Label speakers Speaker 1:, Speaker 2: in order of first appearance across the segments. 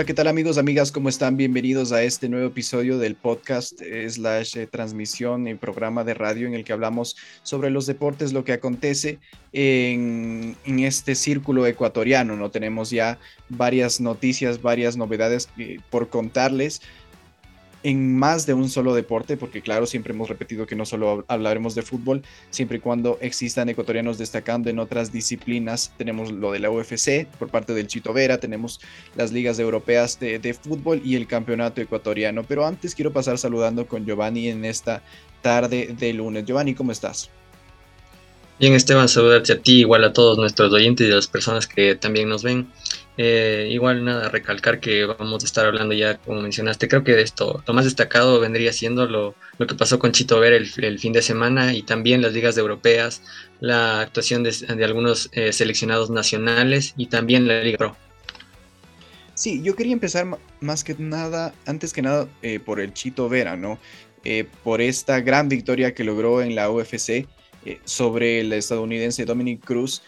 Speaker 1: Hola, ¿qué tal amigos, amigas? ¿Cómo están? Bienvenidos a este nuevo episodio del podcast slash eh, transmisión y programa de radio en el que hablamos sobre los deportes, lo que acontece en, en este círculo ecuatoriano. No tenemos ya varias noticias, varias novedades eh, por contarles en más de un solo deporte, porque claro, siempre hemos repetido que no solo hablaremos de fútbol, siempre y cuando existan ecuatorianos destacando en otras disciplinas. Tenemos lo de la UFC por parte del Chito Vera, tenemos las ligas europeas de, de fútbol y el campeonato ecuatoriano. Pero antes quiero pasar saludando con Giovanni en esta tarde de lunes. Giovanni, ¿cómo estás?
Speaker 2: Bien, Esteban, saludarte a ti, igual a todos nuestros oyentes y a las personas que también nos ven. Eh, igual nada, recalcar que vamos a estar hablando ya, como mencionaste, creo que de esto lo más destacado vendría siendo lo, lo que pasó con Chito Ver el, fin de semana y también las ligas europeas, la actuación de, algunos eh, seleccionados nacionales y también la Liga Pro.
Speaker 1: Sí, yo quería empezar más que nada, antes que nada, eh, por el Chito Vera, ¿no? por esta gran victoria que logró en la UFC eh, sobre el estadounidense Dominic Cruz,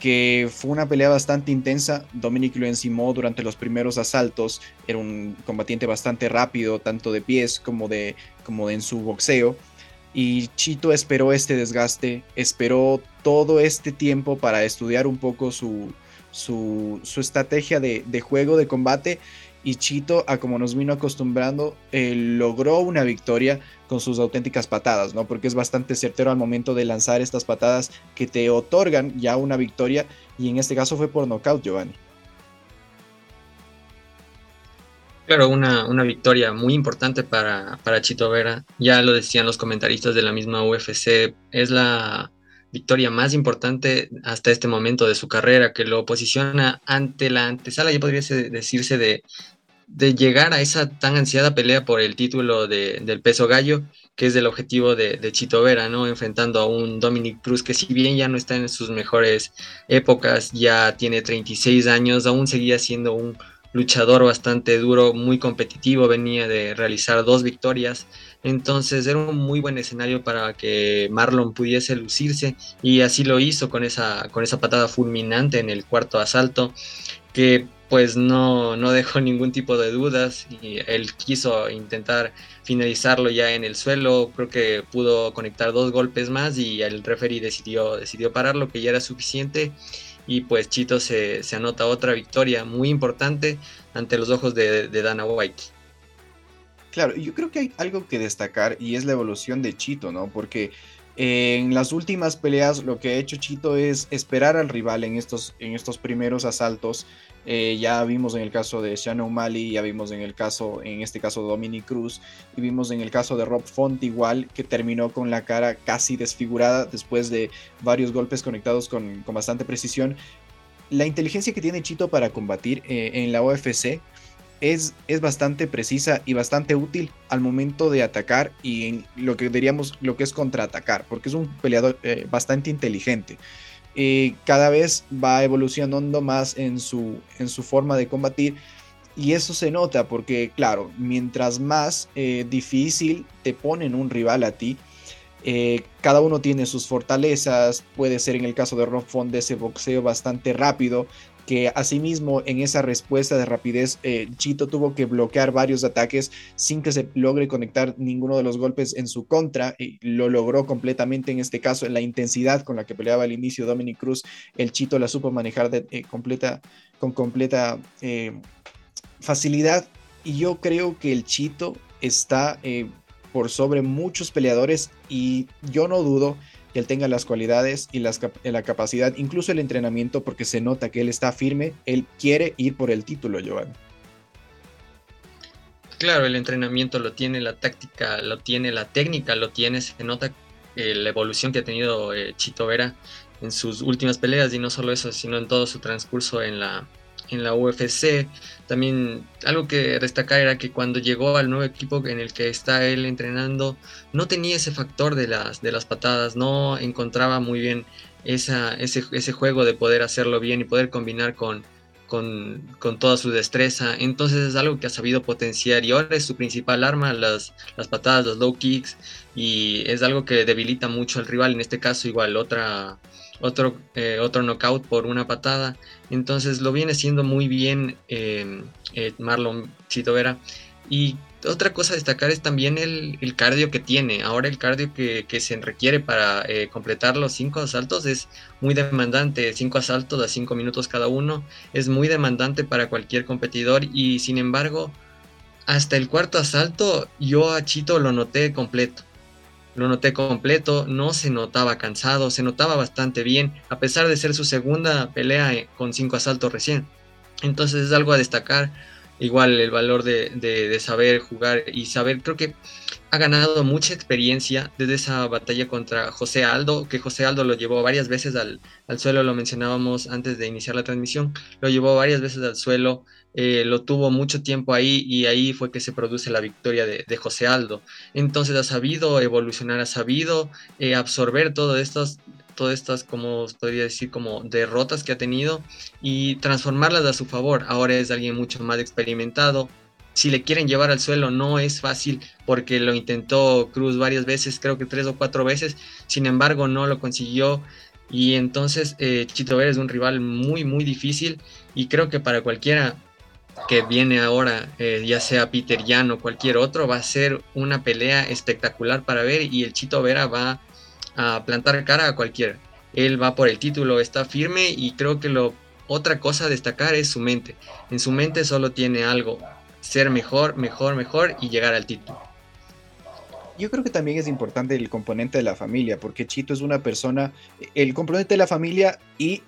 Speaker 1: que fue una pelea bastante intensa. Dominic lo encimó durante los primeros asaltos. Era un combatiente bastante rápido, tanto de pies como de, como en su boxeo. Y Chito esperó este desgaste, esperó todo este tiempo para estudiar un poco su, su, estrategia de, de, juego, de combate y Chito, a como nos vino acostumbrando, eh, logró una victoria con sus auténticas patadas, ¿no? Porque es bastante certero al momento de lanzar estas patadas que te otorgan ya una victoria y en este caso fue por nocaut, Giovanni.
Speaker 2: Claro, una, una victoria muy importante para, para Chito Vera. Ya lo decían los comentaristas de la misma UFC, es la victoria más importante hasta este momento de su carrera, que lo posiciona ante la antesala, ya podría decirse, de, de llegar a esa tan ansiada pelea por el título de, del peso gallo, que es el objetivo de, de, Chito Vera, ¿no? Enfrentando a un Dominic Cruz que si bien ya no está en sus mejores épocas, ya tiene 36 años, aún seguía siendo un luchador bastante duro, muy competitivo, venía de realizar dos victorias, entonces era un muy buen escenario para que Marlon pudiese lucirse y así lo hizo con esa, con esa patada fulminante en el cuarto asalto, que pues no, no dejó ningún tipo de dudas y él quiso intentar finalizarlo ya en el suelo, creo que pudo conectar dos golpes más y el referee decidió, decidió pararlo, que ya era suficiente y pues Chito se, anota otra victoria muy importante ante los ojos de, de Dana White.
Speaker 1: Claro, yo creo que hay algo que destacar y es la evolución de Chito, ¿no? Porque en las últimas peleas lo que ha hecho Chito es esperar al rival en estos, en estos primeros asaltos eh, ya vimos en el caso de Shannon O'Malley, ya vimos en el caso, en este caso Dominic Cruz, y vimos en el caso de Rob Font igual, que terminó con la cara casi desfigurada después de varios golpes conectados con, bastante precisión. La inteligencia que tiene Chito para combatir eh, en la OFC es, es, bastante precisa y bastante útil al momento de atacar y en lo que diríamos lo que es contraatacar, porque es un peleador eh, bastante inteligente cada vez va evolucionando más en su, en su forma de combatir. Y eso se nota porque, claro, mientras más eh, difícil te ponen un rival a ti, eh, cada uno tiene sus fortalezas. Puede ser en el caso de Rob Font de ese boxeo bastante rápido, que asimismo en esa respuesta de rapidez eh, Chito tuvo que bloquear varios ataques sin que se logre conectar ninguno de los golpes en su contra y lo logró completamente en este caso en la intensidad con la que peleaba al inicio Dominic Cruz el Chito la supo manejar eh, completa, con completa eh, facilidad y yo creo que el Chito está por sobre muchos peleadores y yo no dudo que él tenga las cualidades y la capacidad, incluso el entrenamiento, porque se nota que él está firme, él quiere ir por el título, Joan.
Speaker 2: Claro, el entrenamiento lo tiene, la táctica lo tiene, la técnica lo tiene, se nota eh, la evolución que ha tenido eh, Chito Vera en sus últimas peleas y no solo eso, sino en todo su transcurso en la, en la UFC. También algo que destacar era que cuando llegó al nuevo equipo en el que está él entrenando, no tenía ese factor de las, de las patadas, no encontraba muy bien esa, ese, ese juego de poder hacerlo bien y poder combinar con, con, con, toda su destreza. Entonces es algo que ha sabido potenciar y ahora es su principal arma, las, las patadas, los low kicks, y es algo que debilita mucho al rival. En este caso, igual otra otro, eh, otro knockout por una patada. Entonces lo viene siendo muy bien em, eh, Marlon Chito Vera. Y otra cosa a destacar es también el, cardio que tiene. Ahora el cardio que, se requiere para eh, completar los cinco asaltos es muy demandante. Cinco asaltos a cinco minutos cada uno es muy demandante para cualquier competidor y sin embargo hasta el cuarto asalto yo a Chito lo noté completo. Lo noté completo, no se notaba cansado, se notaba bastante bien, a pesar de ser su segunda pelea eh, con cinco asaltos recién. Entonces es algo a destacar igual el valor de, saber jugar y saber, creo que ha ganado mucha experiencia desde esa batalla contra José Aldo, que José Aldo lo llevó varias veces al, suelo, lo mencionábamos antes de iniciar la transmisión, lo llevó varias veces al suelo, eh, lo tuvo mucho tiempo ahí y ahí fue que se produce la victoria de, José Aldo. Entonces ha sabido evolucionar, ha sabido eh, absorber todo estos todas estas, como podría decir, como derrotas que ha tenido y transformarlas a su favor. Ahora es alguien mucho más experimentado. Si le quieren llevar al suelo no es fácil porque lo intentó Cruz varias veces, creo que tres o cuatro veces, sin embargo no lo consiguió y entonces eh, Chito Vera es un rival muy muy difícil y creo que para cualquiera que viene ahora, eh, ya sea Peter Jan o cualquier otro, va a ser una pelea espectacular para ver y el Chito Vera va a plantar cara a cualquiera. Él va por el título, está firme y creo que lo otra cosa a destacar es su mente. En su mente solo tiene algo, ser mejor, mejor, mejor y llegar al título.
Speaker 1: Yo creo que también es importante el componente de la familia, porque Chito es una persona, el componente de la familia y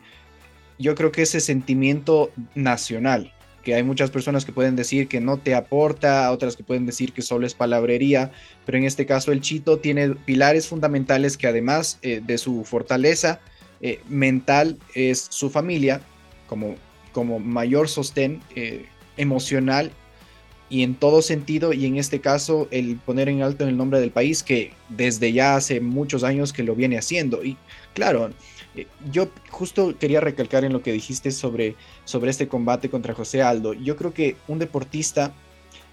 Speaker 1: yo creo que ese sentimiento nacional hay muchas personas que pueden decir que no te aporta, otras que pueden decir que solo es palabrería, pero en este caso el Chito tiene pilares fundamentales que además eh, de su fortaleza eh, mental es su familia como, como mayor sostén eh, emocional y en todo sentido, y en este caso el poner en alto el nombre del país que desde ya hace muchos años que lo viene haciendo. Y claro, yo justo quería recalcar en lo que dijiste sobre, sobre este combate contra José Aldo. Yo creo que un deportista,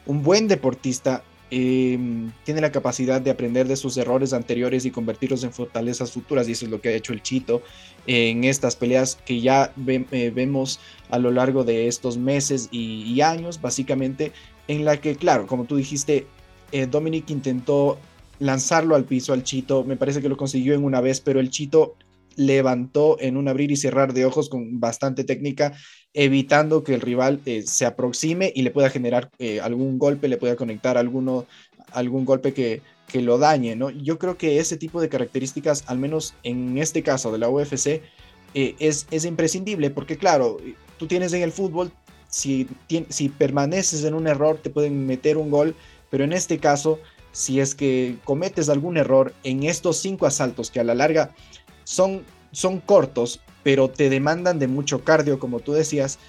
Speaker 1: un buen deportista, em, tiene la capacidad de aprender de sus errores anteriores y convertirlos en fortalezas futuras, y eso es lo que ha hecho el Chito en estas peleas que ya eh, vemos a lo largo de estos meses y, años, básicamente, en la que, claro, como tú dijiste, eh, Dominic intentó lanzarlo al piso al Chito, me parece que lo consiguió en una vez, pero el Chito levantó en un abrir y cerrar de ojos con bastante técnica, evitando que el rival eh, se aproxime y le pueda generar eh, algún golpe, le pueda conectar alguno, algún golpe que, que, lo dañe, ¿no? Yo creo que ese tipo de características, al menos en este caso de la UFC, eh, es, es, imprescindible, porque claro, tú tienes en el fútbol, si, si permaneces en un error, te pueden meter un gol, pero en este caso, si es que cometes algún error en estos cinco asaltos que a la larga son, son cortos, pero te demandan de mucho cardio, como tú decías,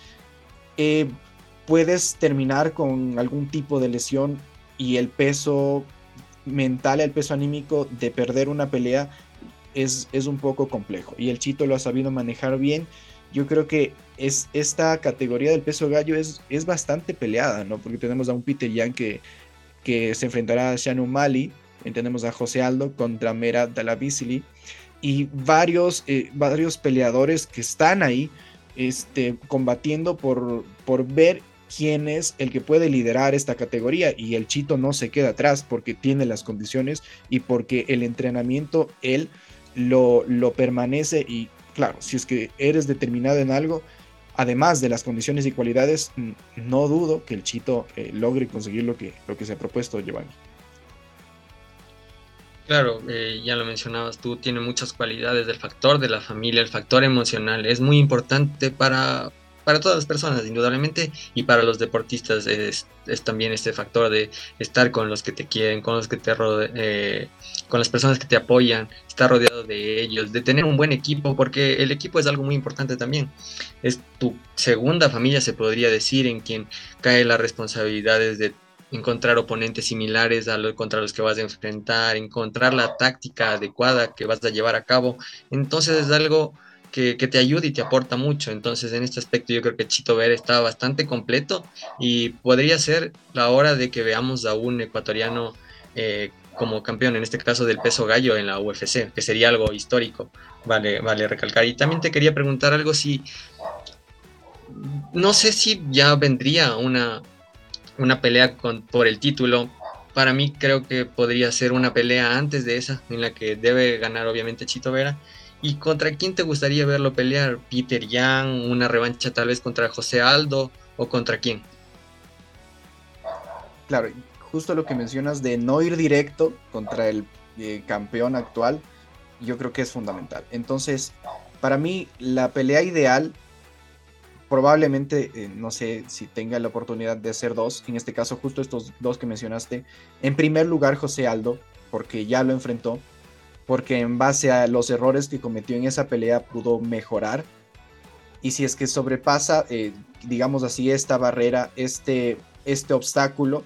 Speaker 1: eh, puedes terminar con algún tipo de lesión y el peso mental, el peso anímico de perder una pelea es, es, un poco complejo. Y el Chito lo ha sabido manejar bien. Yo creo que es, esta categoría del peso gallo es, es bastante peleada, ¿no? Porque tenemos a un Peter que, que se enfrentará a Shannon Mali, tenemos a José Aldo contra Mera Dalavisili y varios, eh, varios peleadores que están ahí este, combatiendo por, por ver quién es el que puede liderar esta categoría y el Chito no se queda atrás porque tiene las condiciones y porque el entrenamiento él lo, lo permanece y claro, si es que eres determinado en algo, además de las condiciones y cualidades, no dudo que el Chito eh, logre conseguir lo que, lo que se ha propuesto Giovanni.
Speaker 2: Claro, eh, ya lo mencionabas tú, tiene muchas cualidades, el factor de la familia, el factor emocional, es muy importante para, para todas las personas, indudablemente, y para los deportistas es, también este factor de estar con los que te quieren, con los que te eh, con las personas que te apoyan, estar rodeado de ellos, de tener un buen equipo, porque el equipo es algo muy importante también. Es tu segunda familia, se podría decir, en quien cae las responsabilidades de encontrar oponentes similares a los contra los que vas a enfrentar, encontrar la táctica adecuada que vas a llevar a cabo. Entonces es algo que, te ayuda y te aporta mucho. Entonces en este aspecto yo creo que Chito Ver está bastante completo y podría ser la hora de que veamos a un ecuatoriano eh, como campeón, en este caso del peso gallo en la UFC, que sería algo histórico, vale, vale recalcar. Y también te quería preguntar algo si, no sé si ya vendría una, una pelea con, por el título. Para mí creo que podría ser una pelea antes de esa, en la que debe ganar obviamente Chito Vera. ¿Y contra quién te gustaría verlo pelear? ¿Peter Yang? ¿Una revancha tal vez contra José Aldo? ¿O contra quién?
Speaker 1: Claro, justo lo que mencionas de no ir directo contra el eh, campeón actual, yo creo que es fundamental. Entonces, para mí, la pelea ideal, probablemente, eh, no sé si tenga la oportunidad de hacer dos, en este caso justo estos dos que mencionaste. En primer lugar, José Aldo, porque ya lo enfrentó, porque en base a los errores que cometió en esa pelea pudo mejorar. Y si es que sobrepasa, eh, digamos así, esta barrera, este, este obstáculo,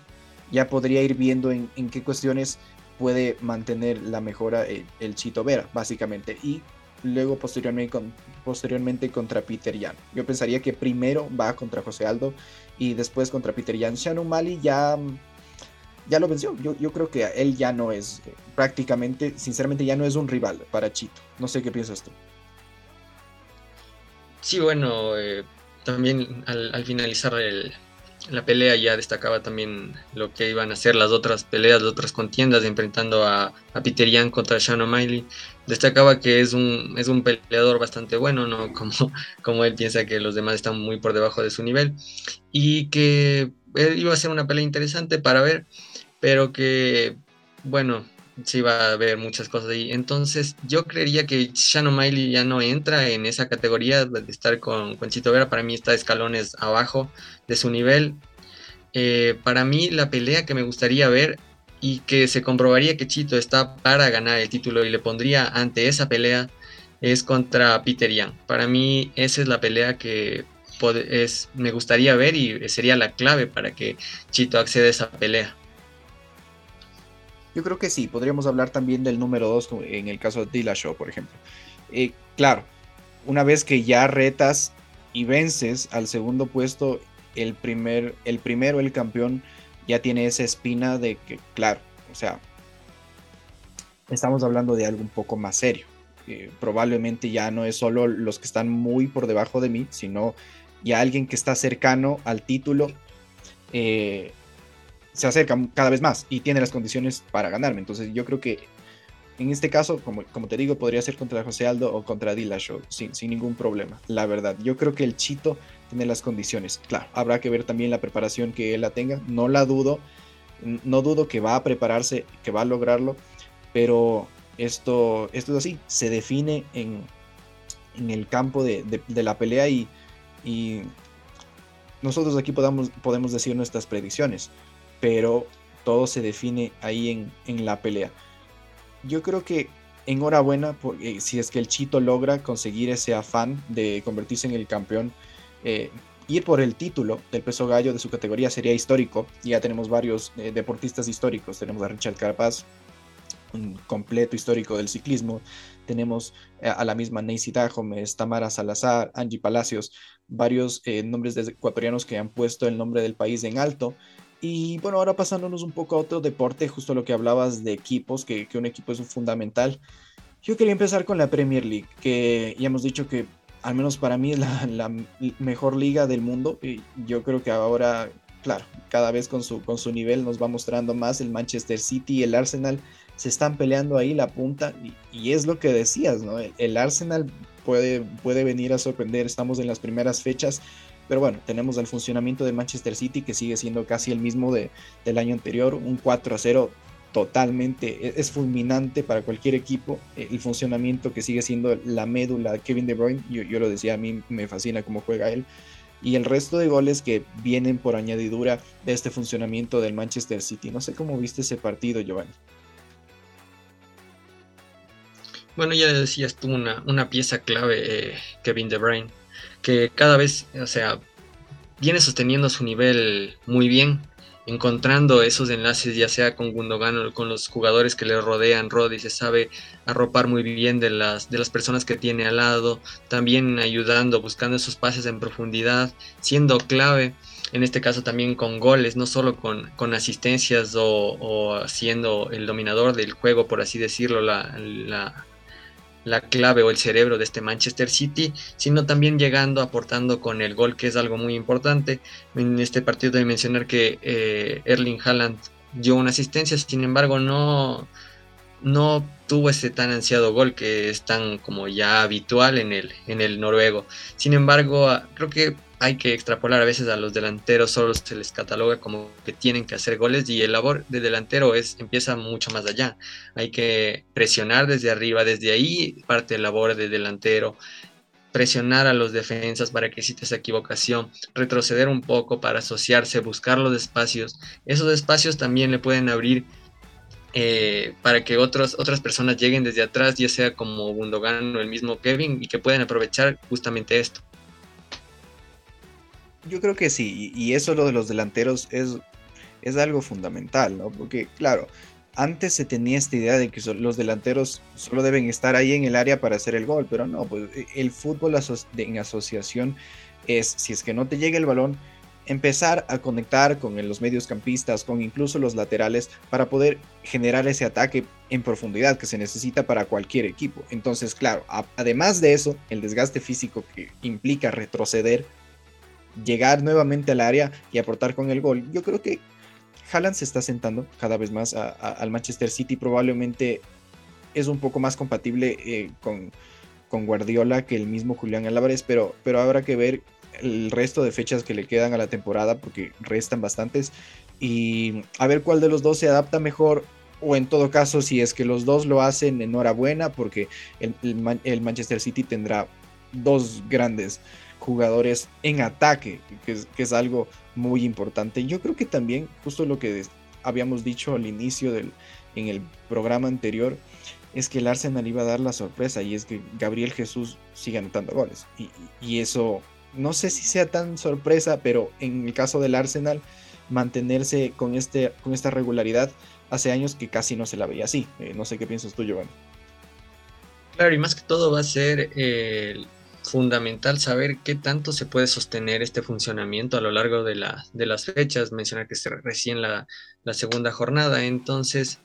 Speaker 1: ya podría ir viendo en, qué cuestiones puede mantener la mejora el, el, Chito Vera, básicamente. Y luego posteriormente, posteriormente contra Peter Yan. Yo pensaría que primero va contra José Aldo y después contra Peter Yan. Shannon Mali ya, ya lo venció. Yo, yo creo que él ya no es, prácticamente, sinceramente, ya no es un rival para Chito. No sé qué piensas tú.
Speaker 2: Sí, bueno, eh, también al finalizar el, la pelea ya destacaba también lo que iban a ser las otras peleas, las otras contiendas, enfrentando a, a Peter Yan contra Sean O'Malley. Destacaba que es un, es un peleador bastante bueno, ¿no? Como, como él piensa que los demás están muy por debajo de su nivel. Y que iba a ser una pelea interesante para ver, pero que, bueno, sí va a haber muchas cosas ahí. Entonces, yo creería que Shannon Miley ya no entra en esa categoría de estar con, con Vera. Para mí está escalones abajo de su nivel. Eh, para mí, la pelea que me gustaría ver y que se comprobaría que Chito está para ganar el título y le pondría ante esa pelea es contra Peter Young. Para mí, esa es la pelea que es, me gustaría ver y sería la clave para que Chito acceda a esa pelea.
Speaker 1: Yo creo que sí, podríamos hablar también del número 2 en el caso de Dillashaw, por ejemplo. Eh, claro, una vez que ya retas y vences al segundo puesto, el, primer, el primero, el campeón, ya tiene esa espina de que, claro, o sea, estamos hablando de algo un poco más serio. probablemente ya no es solo los que están muy por debajo de mí, sino ya alguien que está cercano al título. Eh, se acerca cada vez más y tiene las condiciones para ganarme. Entonces yo creo que en este caso, como, como te digo, podría ser contra José Aldo o contra Dillashaw sin, sin ningún problema. La verdad, yo creo que el Chito tiene las condiciones. Claro, habrá que ver también la preparación que él la tenga. No la dudo. No dudo que va a prepararse, que va a lograrlo. Pero esto, esto es así. Se define en, en el campo de, de, la pelea y, y nosotros aquí podamos, podemos decir nuestras predicciones pero todo se define ahí en, la pelea. Yo creo que enhorabuena porque si es que el Chito logra conseguir ese afán de convertirse en el campeón. Eh, ir por el título del peso gallo de su categoría sería histórico. Ya tenemos varios eh, deportistas históricos. Tenemos a Richard Carapaz, un completo histórico del ciclismo. Tenemos eh, a la misma Neisy Dajomes, Tamara Salazar, Angie Palacios, varios nombres de ecuatorianos que han puesto el nombre del país en alto. Y bueno, ahora pasándonos un poco a otro deporte, justo lo que hablabas de equipos, que, un equipo es fundamental. Yo quería empezar con la Premier League, que ya hemos dicho que al menos para mí es la, mejor liga del mundo. Y yo creo que ahora, claro, cada vez con su, con su nivel nos va mostrando más. El Manchester City y el Arsenal se están peleando ahí la punta. Y, es lo que decías, ¿no? El, Arsenal puede, puede venir a sorprender. Estamos en las primeras fechas pero bueno, tenemos el funcionamiento de Manchester City que sigue siendo casi el mismo de, del año anterior, un 4 a 0 totalmente, e, es fulminante para cualquier equipo, eh, el funcionamiento que sigue siendo la médula de Kevin De Bruyne, yo, yo lo decía, a mí me fascina cómo juega él, y el resto de goles que vienen por añadidura de este funcionamiento del Manchester City. No sé cómo viste ese partido, Giovanni.
Speaker 2: Bueno, ya decías tú una, una pieza clave, eh, Kevin De Bruyne que cada vez, o sea, viene sosteniendo su nivel muy bien, encontrando esos enlaces, ya sea con Gundogan o con los jugadores que le rodean. Roddy se sabe arropar muy bien de las, de las personas que tiene al lado, también ayudando, buscando esos pases en profundidad, siendo clave. en este caso también con goles, no solo con, con asistencias o, siendo el dominador del juego, por así decirlo, la, la, clave o el cerebro de este Manchester City, sino también llegando, aportando con el gol, que es algo muy importante. En este partido de mencionar que eh, Erling Haaland dio una asistencia, sin embargo no, no tuvo ese tan ansiado gol que es tan como ya habitual en el, en el noruego. Sin embargo, creo que hay que extrapolar a veces a los delanteros, solo se les cataloga como que tienen que hacer goles y el labor de delantero es, empieza mucho más allá. Hay que presionar desde arriba, desde ahí parte la labor de delantero, presionar a los defensas para que exista esa equivocación, retroceder un poco para asociarse, buscar los espacios. Esos espacios también le pueden abrir eh, para que otros, otras personas lleguen desde atrás, ya sea como Gundogan o el mismo Kevin, y que puedan aprovechar justamente esto.
Speaker 1: Yo creo que sí, y eso lo de los delanteros es, es algo fundamental, ¿no? Porque, claro, antes se tenía esta idea de que los delanteros solo deben estar ahí en el área para hacer el gol, pero no, pues e, el fútbol en asociación es, si es que no te llega el balón, empezar a conectar con los mediocampistas, con incluso los laterales, para poder generar ese ataque en profundidad que se necesita para cualquier equipo. Entonces, claro, además de eso, el desgaste físico que implica retroceder llegar nuevamente al área y aportar con el gol. Yo creo que Haaland se está sentando cada vez más al Manchester City. Probablemente es un poco más compatible eh, con, con, Guardiola que el mismo Julián Álvarez, pero, pero habrá que ver el resto de fechas que le quedan a la temporada porque restan bastantes y a ver cuál de los dos se adapta mejor o en todo caso si es que los dos lo hacen enhorabuena porque el, el Manchester City tendrá dos grandes jugadores en ataque, que es, algo muy importante. Yo creo que también, justo lo que habíamos dicho al inicio del, en el programa anterior, es que el Arsenal iba a dar la sorpresa y es que Gabriel Jesús sigue anotando goles. Y, eso, no sé si sea tan sorpresa, pero en el caso del Arsenal, mantenerse con, este, con esta regularidad hace años que casi no se la veía así. Eh, no sé qué piensas tú, Giovanni.
Speaker 2: Claro, y más que todo va a ser el fundamental saber qué tanto se puede sostener este funcionamiento a lo largo de, la, de las fechas. Mencionar que es recién la, la segunda jornada, entonces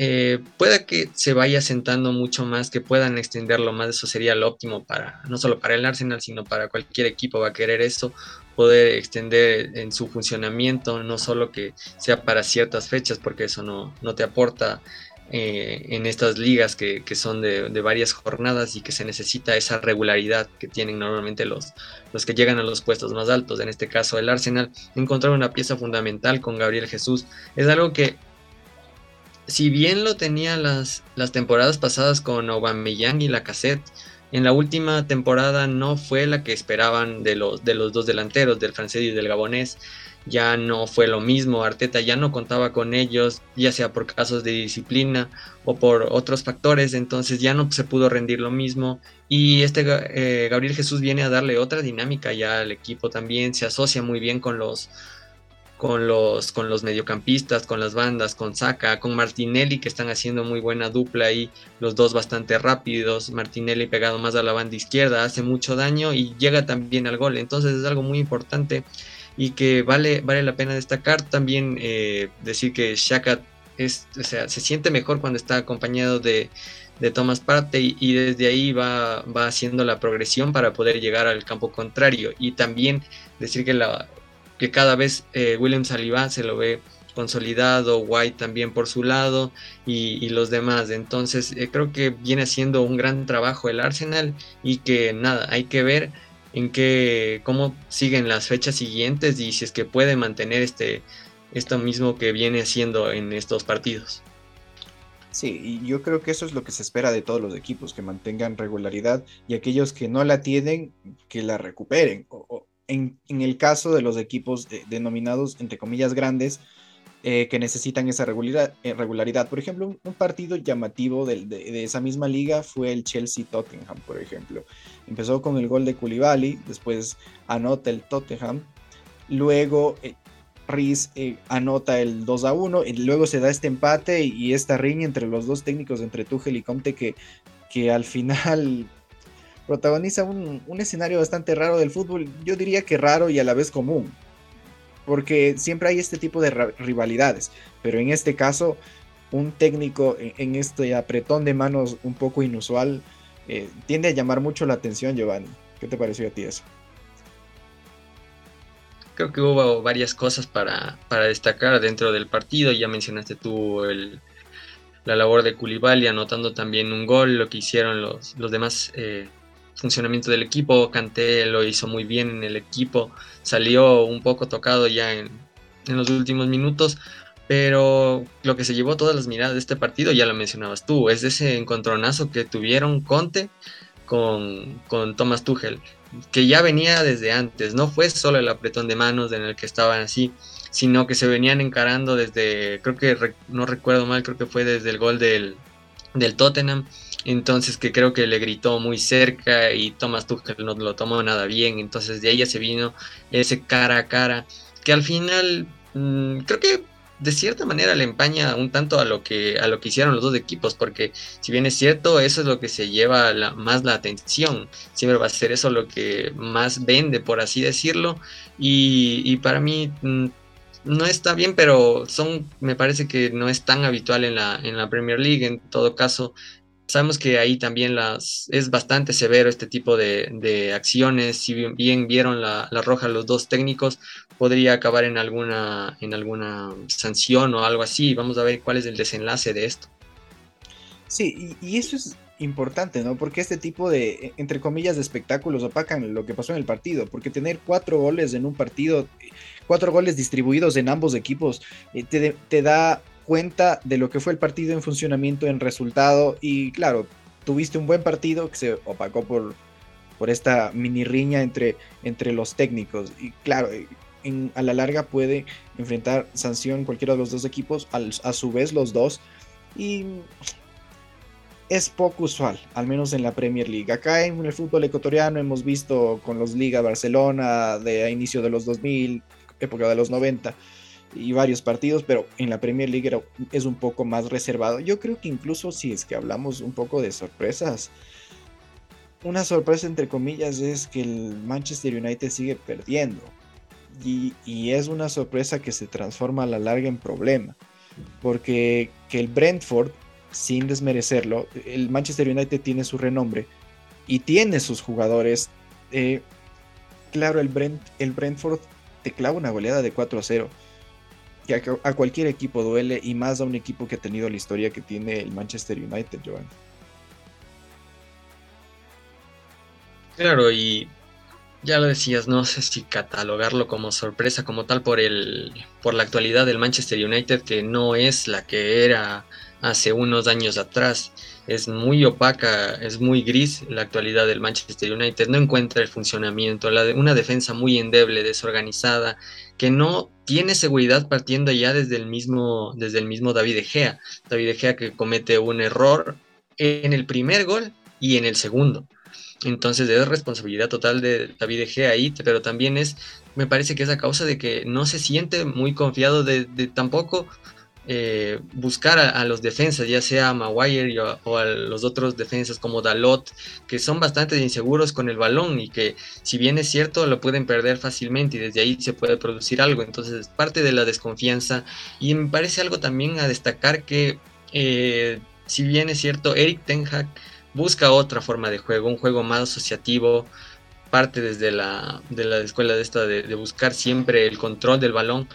Speaker 2: eh, pueda que se vaya sentando mucho más, que puedan extenderlo más, eso sería lo óptimo para, no solo para el Arsenal, sino para cualquier equipo va a querer eso, poder extender en su funcionamiento, no solo que sea para ciertas fechas, porque eso no, no te aporta eh, en estas ligas que, son de, varias jornadas y que se necesita esa regularidad que tienen normalmente los, los que llegan a los puestos más altos. En este caso, el Arsenal, encontrar una pieza fundamental con Gabriel Jesús es algo que, si bien lo tenía las, las temporadas pasadas con Aubameyang y Lacazette, en la última temporada no fue la que esperaban de los, de los dos delanteros, del francés y del gabonés ya no fue lo mismo, Arteta ya no contaba con ellos, ya sea por casos de disciplina o por otros factores, entonces ya no se pudo rendir lo mismo. Y este eh, Gabriel Jesús viene a darle otra dinámica ya al equipo también, se asocia muy bien con los con los, con los mediocampistas, con las bandas, con Saka, con Martinelli, que están haciendo muy buena dupla ahí, los dos bastante rápidos, Martinelli pegado más a la banda izquierda, hace mucho daño y llega también al gol, entonces es algo muy importante y que vale, vale la pena destacar también eh, decir que Shaka es, sea, se siente mejor cuando está acompañado de, de Thomas Partey y desde ahí va, va haciendo la progresión para poder llegar al campo contrario y también decir que, la, que cada vez eh, William Saliba se lo ve consolidado, White también por su lado y, los demás. Entonces eh, creo que viene haciendo un gran trabajo el Arsenal y que nada, hay que ver en qué, cómo siguen las fechas siguientes y si es que puede mantener este, esto mismo que viene haciendo en estos partidos.
Speaker 1: Sí, y yo creo que eso es lo que se espera de todos los equipos, que mantengan regularidad y aquellos que no la tienen, que la recuperen. O, en, en, el caso de los equipos denominados, entre comillas, grandes, eh, que necesitan esa regularidad. Eh, regularidad. Por ejemplo, un, partido llamativo de, esa misma liga fue el Chelsea-Tottenham, por ejemplo. Empezó con el gol de Koulibaly, después anota el Tottenham, luego eh, eh anota el 2 a 1, y luego se da este empate y, esta riña entre los dos técnicos, entre Tuchel y Conte, que, que al final protagoniza un, un escenario bastante raro del fútbol, yo diría que raro y a la vez común porque siempre hay este tipo de rivalidades, pero en este caso, un técnico en, este apretón de manos un poco inusual eh, tiende a llamar mucho la atención, Giovanni. ¿Qué te pareció a ti eso?
Speaker 2: Creo que hubo varias cosas para, destacar dentro del partido. Ya mencionaste tú la labor de Koulibaly anotando también un gol, lo que hicieron los, los demás eh, funcionamiento del equipo. Kanté lo hizo muy bien en el equipo, salió un poco tocado ya en, los últimos minutos, pero lo que se llevó todas las miradas de este partido, ya lo mencionabas tú, es ese encontronazo que tuvieron Conte con, con Thomas Tuchel, que ya venía desde antes, no fue solo el apretón de manos en el que estaban así, sino que se venían encarando desde, creo que no recuerdo mal, creo que fue desde el gol del, del Tottenham, entonces que creo que le gritó muy cerca y Thomas Tuchel no lo tomó nada bien, entonces de ahí se vino ese cara a cara, que al final mm, creo que de cierta manera le empaña un tanto a lo que a lo que hicieron los dos equipos, porque si bien es cierto, eso es lo que se lleva más la atención, siempre va a ser eso lo que más vende, por así decirlo, y, para mí mm, no está bien, pero son, me parece que no es tan habitual en la, en la Premier League. En todo caso, Sabemos que ahí también las, es bastante severo este tipo de, acciones. Si bien, vieron la, roja los dos técnicos, podría acabar en alguna, en alguna sanción o algo así. Vamos a ver cuál es el desenlace de esto.
Speaker 1: Sí, y, eso es importante, ¿no? Porque este tipo de, entre comillas, de espectáculos opacan lo que pasó en el partido. Porque tener cuatro goles en un partido, cuatro goles distribuidos en ambos equipos, eh, te, da cuenta de lo que fue el partido en funcionamiento, en resultado. Y claro, tuviste un buen partido que se opacó por, por esta mini riña entre, entre los técnicos. Y claro, a la larga puede enfrentar sanción cualquiera de los dos equipos, a su vez los dos. Y es poco usual, al menos en la Premier League. Acá en el fútbol ecuatoriano hemos visto con los Liga Barcelona de inicio de los 2000, época de los 90 y varios partidos, pero en la Premier League es un poco más reservado. Yo creo que incluso si es que hablamos un poco de sorpresas, una sorpresa entre comillas es que el Manchester United sigue perdiendo. Y, es una sorpresa que se transforma a la larga en problema. Porque que el Brentford, sin desmerecerlo, el Manchester United tiene su renombre y tiene sus jugadores. Eh, claro, el, Brent, el Brentford te clava una goleada de 4 a 0 que a, cualquier equipo duele y más a un equipo que ha tenido la historia que tiene el Manchester United, Joan.
Speaker 2: Claro, y ya lo decías, no sé si catalogarlo como sorpresa como tal por el por la actualidad del Manchester United que no es la que era hace unos años atrás. Es muy opaca, es muy gris la actualidad del Manchester United. No encuentra el funcionamiento, la de, una defensa muy endeble, desorganizada, que no tiene seguridad partiendo ya desde el mismo, desde el mismo David De Gea. David De Gea que comete un error en el primer gol y en el segundo. Entonces es responsabilidad total de David De Gea ahí, pero también es, me parece que es a causa de que no se siente muy confiado de tampoco eh, buscar a, los defensas, ya sea a Maguire o, a los otros defensas como Dalot, que son bastante inseguros con el balón y que si bien es cierto lo pueden perder fácilmente y desde ahí se puede producir algo. Entonces es parte de la desconfianza y me parece algo también a destacar que eh, si bien es cierto Eric Ten Hag busca otra forma de juego, un juego más asociativo, parte desde la, de la escuela de esta de buscar siempre el control del balón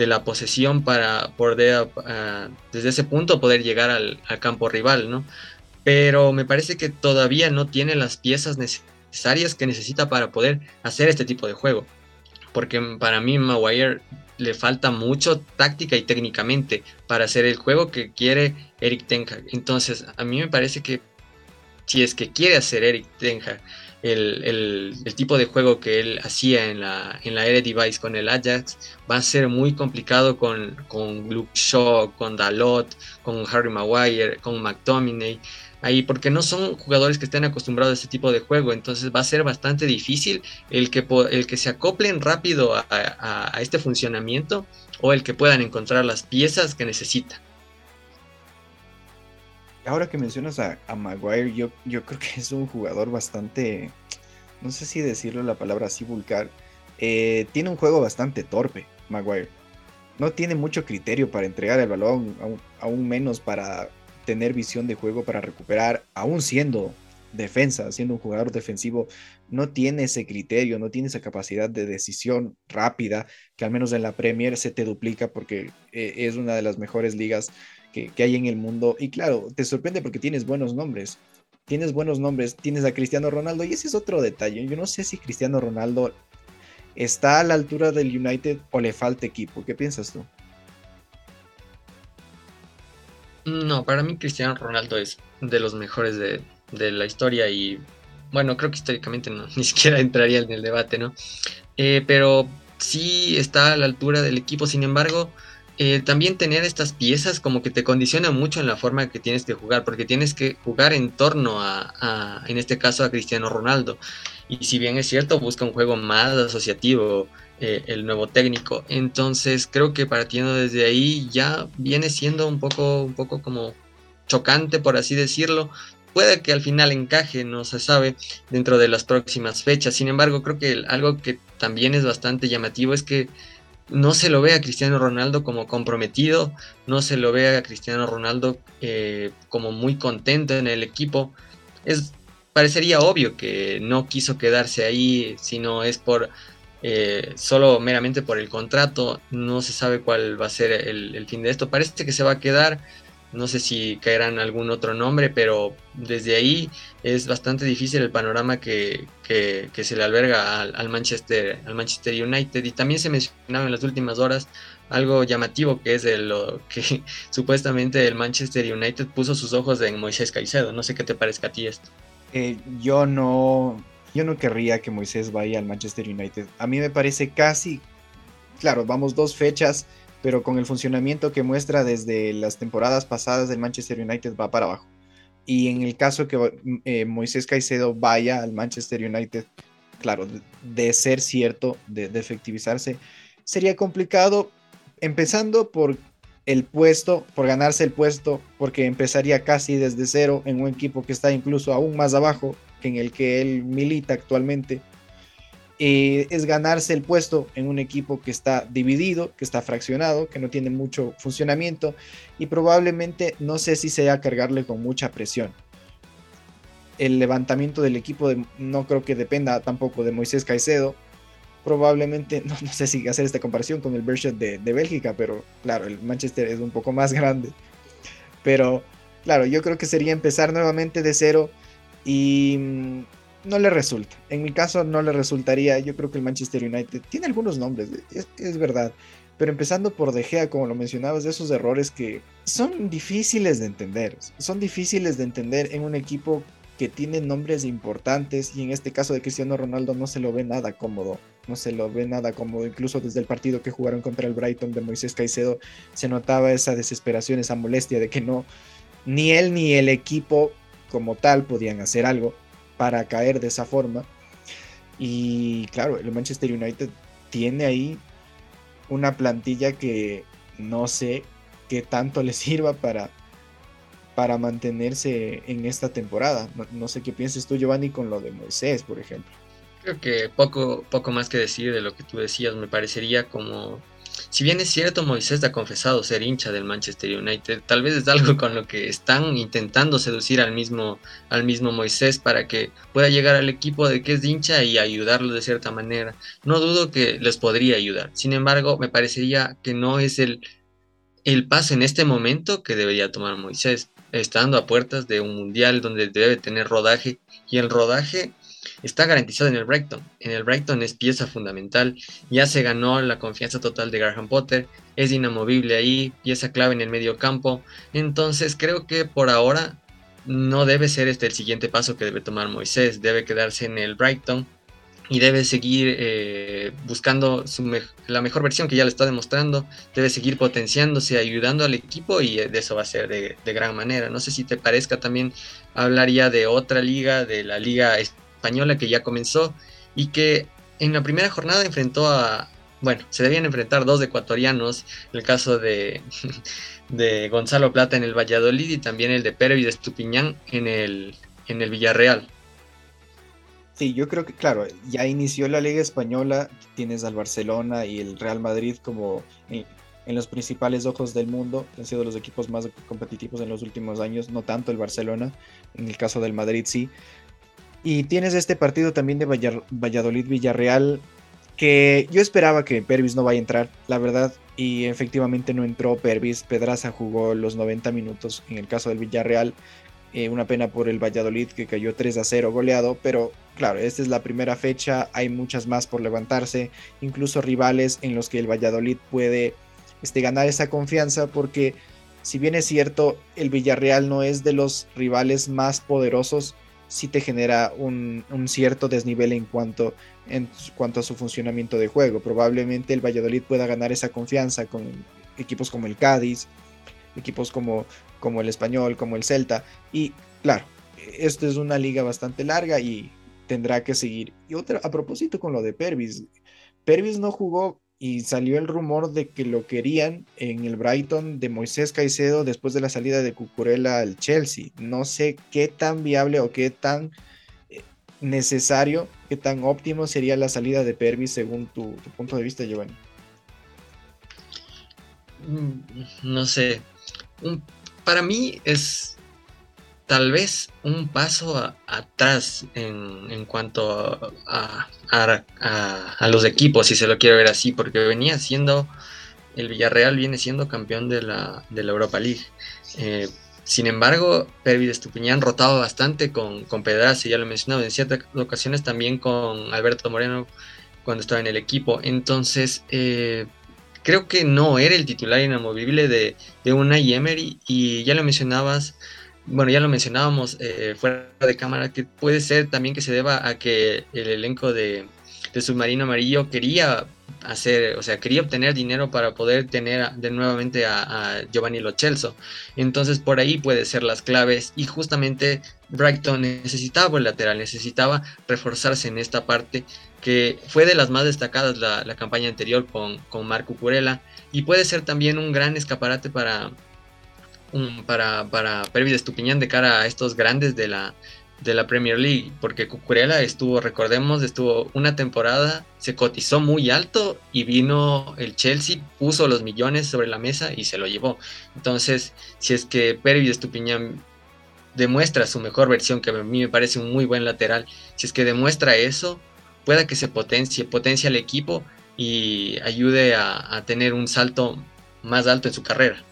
Speaker 2: de la posesión para poder ah, desde ese punto poder llegar al, campo rival, ¿no? Pero me parece que todavía no tiene las piezas necesarias que necesita para poder hacer este tipo de juego. Porque para mí Maguire le falta mucho táctica y técnicamente para hacer el juego que quiere Eric Ten Entonces, a mí me parece que si es que quiere hacer Eric Ten el, tipo de juego que él hacía en la, en la Device con el Ajax va a ser muy complicado con, con Luke con Dalot, con Harry Maguire, con McTominay. Ahí, porque no son jugadores que estén acostumbrados a este tipo de juego, entonces va a ser bastante difícil el que, el que se acoplen rápido a, a este funcionamiento o el que puedan encontrar las piezas que necesitan
Speaker 1: ahora que mencionas a, Maguire, yo, yo creo que es un jugador bastante, no sé si decirlo la palabra así vulgar, eh, tiene un juego bastante torpe. Maguire. No tiene mucho criterio para entregar el balón, aún, menos para tener visión de juego, para recuperar, aún siendo defensa, siendo un jugador defensivo, no tiene ese criterio, no tiene esa capacidad de decisión rápida, que al menos en la Premier se te duplica porque eh, es una de las mejores ligas que, hay en el mundo. Y claro, te sorprende porque tienes buenos nombres tienes buenos nombres, tienes a Cristiano Ronaldo y ese es otro detalle. Yo no sé si Cristiano Ronaldo está a la altura del United o le falta equipo. ¿Qué piensas tú?
Speaker 2: No, para mí Cristiano Ronaldo es de los mejores de, la historia y bueno, creo que históricamente no, ni siquiera entraría en el debate, ¿no? Eh, pero sí está a la altura del equipo, sin embargo, eh, también tener estas piezas como que te condiciona mucho en la forma que tienes que jugar, porque tienes que jugar en torno a, en este caso, a Cristiano Ronaldo. Y si bien es cierto, busca un juego más asociativo eh, el nuevo técnico. Entonces creo que partiendo desde ahí ya viene siendo un poco, un poco como chocante, por así decirlo. Puede que al final encaje, no se sabe, dentro de las próximas fechas. Sin embargo, creo que algo que también es bastante llamativo es que no se lo ve a Cristiano Ronaldo como comprometido, no se lo ve a Cristiano Ronaldo eh, como muy contento en el equipo. Es, parecería obvio que no quiso quedarse ahí, sino es por eh, solo meramente por el contrato. No se sabe cuál va a ser el, el fin de esto. Parece que se va a quedar no sé si caerán algún otro nombre, pero desde ahí es bastante difícil el panorama que, se le alberga al, Manchester, al Manchester United. Y también se mencionaba en las últimas horas algo llamativo que es de lo que supuestamente el Manchester United puso sus ojos en Moisés Caicedo. No sé qué te parezca a ti esto.
Speaker 1: Eh, yo no, yo no querría que Moisés vaya al Manchester United. A mí me parece casi, claro, vamos dos fechas pero con el funcionamiento que muestra desde las temporadas pasadas del Manchester United va para abajo. Y en el caso que eh, Moisés Caicedo vaya al Manchester United, claro, de, ser cierto, de, efectivizarse, sería complicado, empezando por el puesto, por ganarse el puesto, porque empezaría casi desde cero en un equipo que está incluso aún más abajo que en el que él milita actualmente. Eh, es ganarse el puesto en un equipo que está dividido, que está fraccionado, que no tiene mucho funcionamiento y probablemente no sé si sea cargarle con mucha presión. El levantamiento del equipo no creo que dependa tampoco de Moisés Caicedo. Probablemente, no, sé si hacer esta comparación con el Bershot de, de Bélgica, pero claro, el Manchester es un poco más grande. Pero claro, yo creo que sería empezar nuevamente de cero y mm, no le resulta. En mi caso no le resultaría. Yo creo que el Manchester United tiene algunos nombres, es, verdad. Pero empezando por De Gea, como lo mencionabas, de esos errores que son difíciles de entender. Son difíciles de entender en un equipo que tiene nombres importantes y en este caso de Cristiano Ronaldo no se lo ve nada cómodo. No se lo ve nada cómodo. Incluso desde el partido que jugaron contra el Brighton de Moisés Caicedo se notaba esa desesperación, esa molestia de que no, ni él ni el equipo como tal podían hacer algo para caer de esa forma. Y claro, el Manchester United tiene ahí una plantilla que no sé qué tanto le sirva para, para mantenerse en esta temporada. No, sé qué piensas tú, Giovanni, con lo de Moisés, por ejemplo.
Speaker 2: Creo que poco, poco más que decir de lo que tú decías. Me parecería como si bien es cierto, Moisés ha confesado ser hincha del Manchester United, tal vez es algo con lo que están intentando seducir al mismo, al mismo Moisés para que pueda llegar al equipo de que es hincha y ayudarlo de cierta manera. No dudo que les podría ayudar. Sin embargo, me parecería que no es el, el paso en este momento que debería tomar Moisés, estando a puertas de un mundial donde debe tener rodaje y el rodaje está garantizado en el Brighton. En el Brighton es pieza fundamental, ya se ganó la confianza total de Graham Potter, es inamovible ahí, pieza clave en el medio campo. Entonces creo que por ahora no debe ser este el siguiente paso que debe tomar Moisés, debe quedarse en el Brighton y debe seguir eh, buscando la mejor versión que ya le está demostrando, debe seguir potenciándose, ayudando al equipo y de eso va a ser de, de gran manera. No sé si te parezca también hablaría de otra liga, de la liga española que ya comenzó y que en la primera jornada enfrentó a, bueno, se debían enfrentar dos ecuatorianos, el caso de, de Gonzalo Plata en el Valladolid y también el de Pérez y de Estupiñán en el, en el Villarreal.
Speaker 1: Sí, yo creo que, claro, ya inició la Liga Española, tienes al Barcelona y el Real Madrid como en, los principales ojos del mundo, han sido los equipos más competitivos en los últimos años, no tanto el Barcelona, en el caso del Madrid sí. Y tienes este partido también de Valladolid-Villarreal, que yo esperaba que Pervis no vaya a entrar, la verdad, y efectivamente no entró Pervis, Pedraza jugó los 90 minutos en el caso del Villarreal, eh, una pena por el Valladolid que cayó 3 a 0 goleado, pero claro, esta es la primera fecha, hay muchas más por levantarse, incluso rivales en los que el Valladolid puede este, ganar esa confianza porque si bien es cierto, el Villarreal no es de los rivales más poderosos, sí te genera un, cierto desnivel en cuanto, en cuanto a su funcionamiento de juego. Probablemente el Valladolid pueda ganar esa confianza con equipos como el Cádiz, equipos como, como el Español, como el Celta. Y claro, esto es una liga bastante larga y tendrá que seguir. Y otra, a propósito con lo de Pervis, Pervis no jugó y salió el rumor de que lo querían en el Brighton de Moisés Caicedo después de la salida de Cucurella al Chelsea. No sé qué tan viable o qué tan eh, necesario, qué tan óptimo sería la salida de Pervis según tu, tu punto de vista, Giovanni.
Speaker 2: Mm, no sé, para mí es tal vez un paso atrás en, cuanto a, los equipos, si se lo quiere ver así, porque venía siendo, el Villarreal viene siendo campeón de la, Europa League. Eh, sin embargo, Pervis Estupiñán rotaba bastante con, con Pedraza, ya lo he mencionado, en ciertas ocasiones también con Alberto Moreno cuando estaba en el equipo. Entonces, eh, creo que no era el titular inamovible de, de una Emery y ya lo mencionabas, bueno, ya lo mencionábamos eh, fuera de cámara, que puede ser también que se deba a que el elenco de, Submarino Amarillo quería hacer, o sea, quería obtener dinero para poder tener de nuevamente a, Giovanni Lochelso. Entonces por ahí puede ser las claves y justamente Brighton necesitaba el lateral, necesitaba reforzarse en esta parte que fue de las más destacadas la, campaña anterior con, con, Marco Curela y puede ser también un gran escaparate para, para, para Pervis Estupiñán de cara a estos grandes de la, de la Premier League, porque Cucurella estuvo, recordemos, estuvo una temporada, se cotizó muy alto y vino el Chelsea, puso los millones sobre la mesa y se lo llevó. Entonces, si es que Pervis Estupiñán demuestra su mejor versión, que a mí me parece un muy buen lateral, si es que demuestra eso, pueda que se potencie, potencie al equipo y ayude a, tener un salto más alto en su carrera.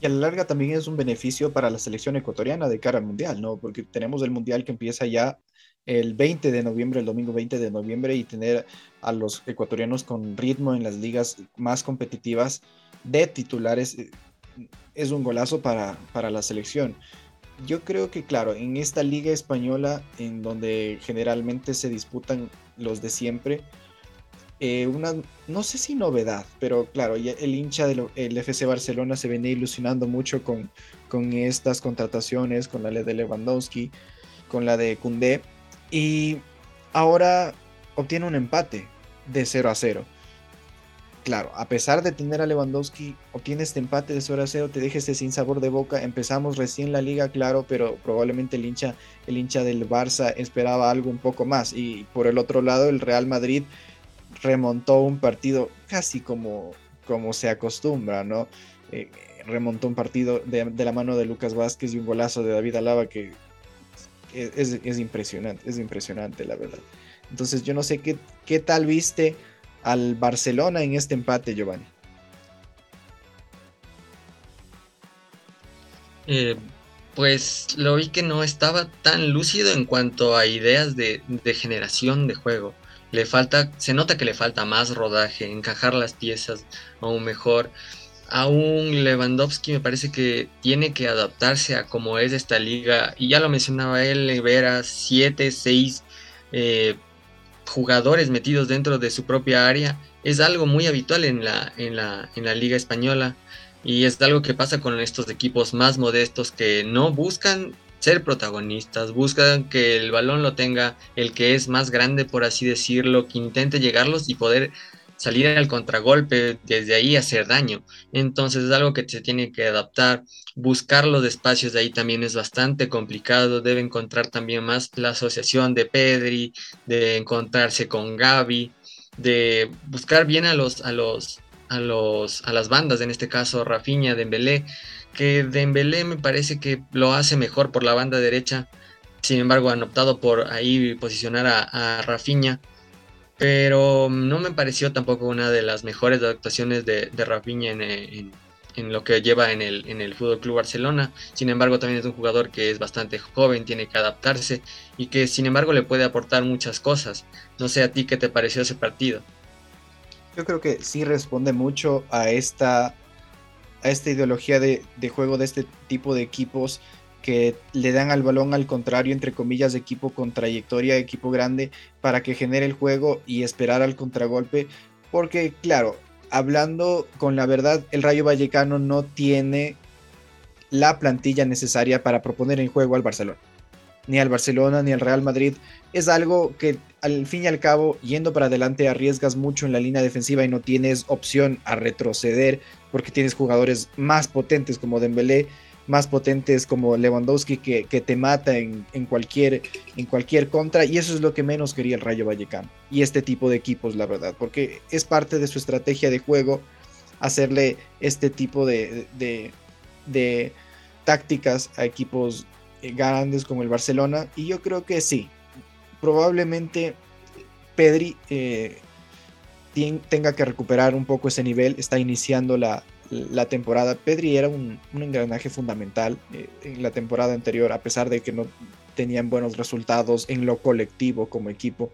Speaker 1: Y a la larga también es un beneficio para la selección ecuatoriana de cara al Mundial, ¿no? Porque tenemos el Mundial que empieza ya el 20 de noviembre, el domingo 20 de noviembre, y tener a los ecuatorianos con ritmo en las ligas más competitivas de titulares eh, es un golazo para, para la selección yo creo que, claro, en esta liga española, en donde generalmente se disputan los de siempre, eh, una, no sé si novedad, pero claro, el hincha del FC Barcelona se venía ilusionando mucho con, con estas contrataciones, con la de Lewandowski, con la de Koundé, y ahora obtiene un empate de 0 a 0 claro, a pesar de tener a Lewandowski, obtiene este empate de 0 a 0, te deja este sin sabor de boca. Empezamos recién la liga, claro, pero probablemente el hincha, el hincha del Barça esperaba algo un poco más. Y por el otro lado, el Real Madrid remontó un partido casi como, como se acostumbra, ¿no? Eh, remontó un partido de, la mano de Lucas Vázquez y un golazo de David Alaba que es, es impresionante, es impresionante, la verdad. Entonces, yo no sé qué, qué tal viste al Barcelona en este empate, Giovanni?
Speaker 2: Eh, pues lo vi que no estaba tan lúcido en cuanto a ideas de, generación de juego. Le falta, se nota que le falta más rodaje, encajar las piezas aún mejor. Aún Lewandowski me parece que tiene que adaptarse a cómo es esta liga. Y ya lo mencionaba él, ver a 7, 6 jugadores metidos dentro de su propia área es algo muy habitual en la, en la, en la liga española y es algo que pasa con estos equipos más modestos que no buscan ser protagonistas, buscan que el balón lo tenga el que es más grande, por así decirlo, que intente llegarlos y poder salir al contragolpe, desde ahí hacer daño. Entonces es algo que se tiene que adaptar. Buscar los espacios de ahí también es bastante complicado. Debe encontrar también más la asociación de Pedri, de encontrarse con Gaby, de buscar bien a los, a los, a los, a las bandas, en este caso Rafinha, Dembélé, que Dembélé me parece que lo hace mejor por la banda derecha. Sin embargo, han optado por ahí posicionar a, a pero no me pareció tampoco una de las mejores actuaciones de, de Rafinha en, lo que lleva en el, en el Fútbol Club Barcelona. Sin embargo, también es un jugador que es bastante joven, tiene que adaptarse y que, sin embargo, le puede aportar muchas cosas. No sé a ti qué te pareció ese partido.
Speaker 1: Yo creo que sí responde mucho a esta, a esta ideología de, de juego de este tipo de equipos que le dan al balón al contrario, entre comillas, de equipo con trayectoria, equipo grande, para que genere el juego y esperar al contragolpe. Porque, claro, hablando con la verdad, el Rayo Vallecano no tiene la plantilla necesaria para proponer en juego al Barcelona. Ni al Barcelona ni al Real Madrid. Es algo que al fin y al cabo, yendo para adelante, arriesgas mucho en la línea defensiva y no tienes opción a retroceder porque tienes jugadores más potentes como Dembélé más potentes como Lewandowski que, te mata en, cualquier, en cualquier contra y eso es lo que menos quería el Rayo Vallecano y este tipo de equipos la verdad porque es parte de su estrategia de juego hacerle este tipo de, de, tácticas a equipos grandes como el Barcelona y yo creo que sí probablemente Pedri eh, tenga que recuperar un poco ese nivel está iniciando la, la temporada. Pedri era un, engranaje fundamental eh, en la temporada anterior, a pesar de que no tenían buenos resultados en lo colectivo como equipo.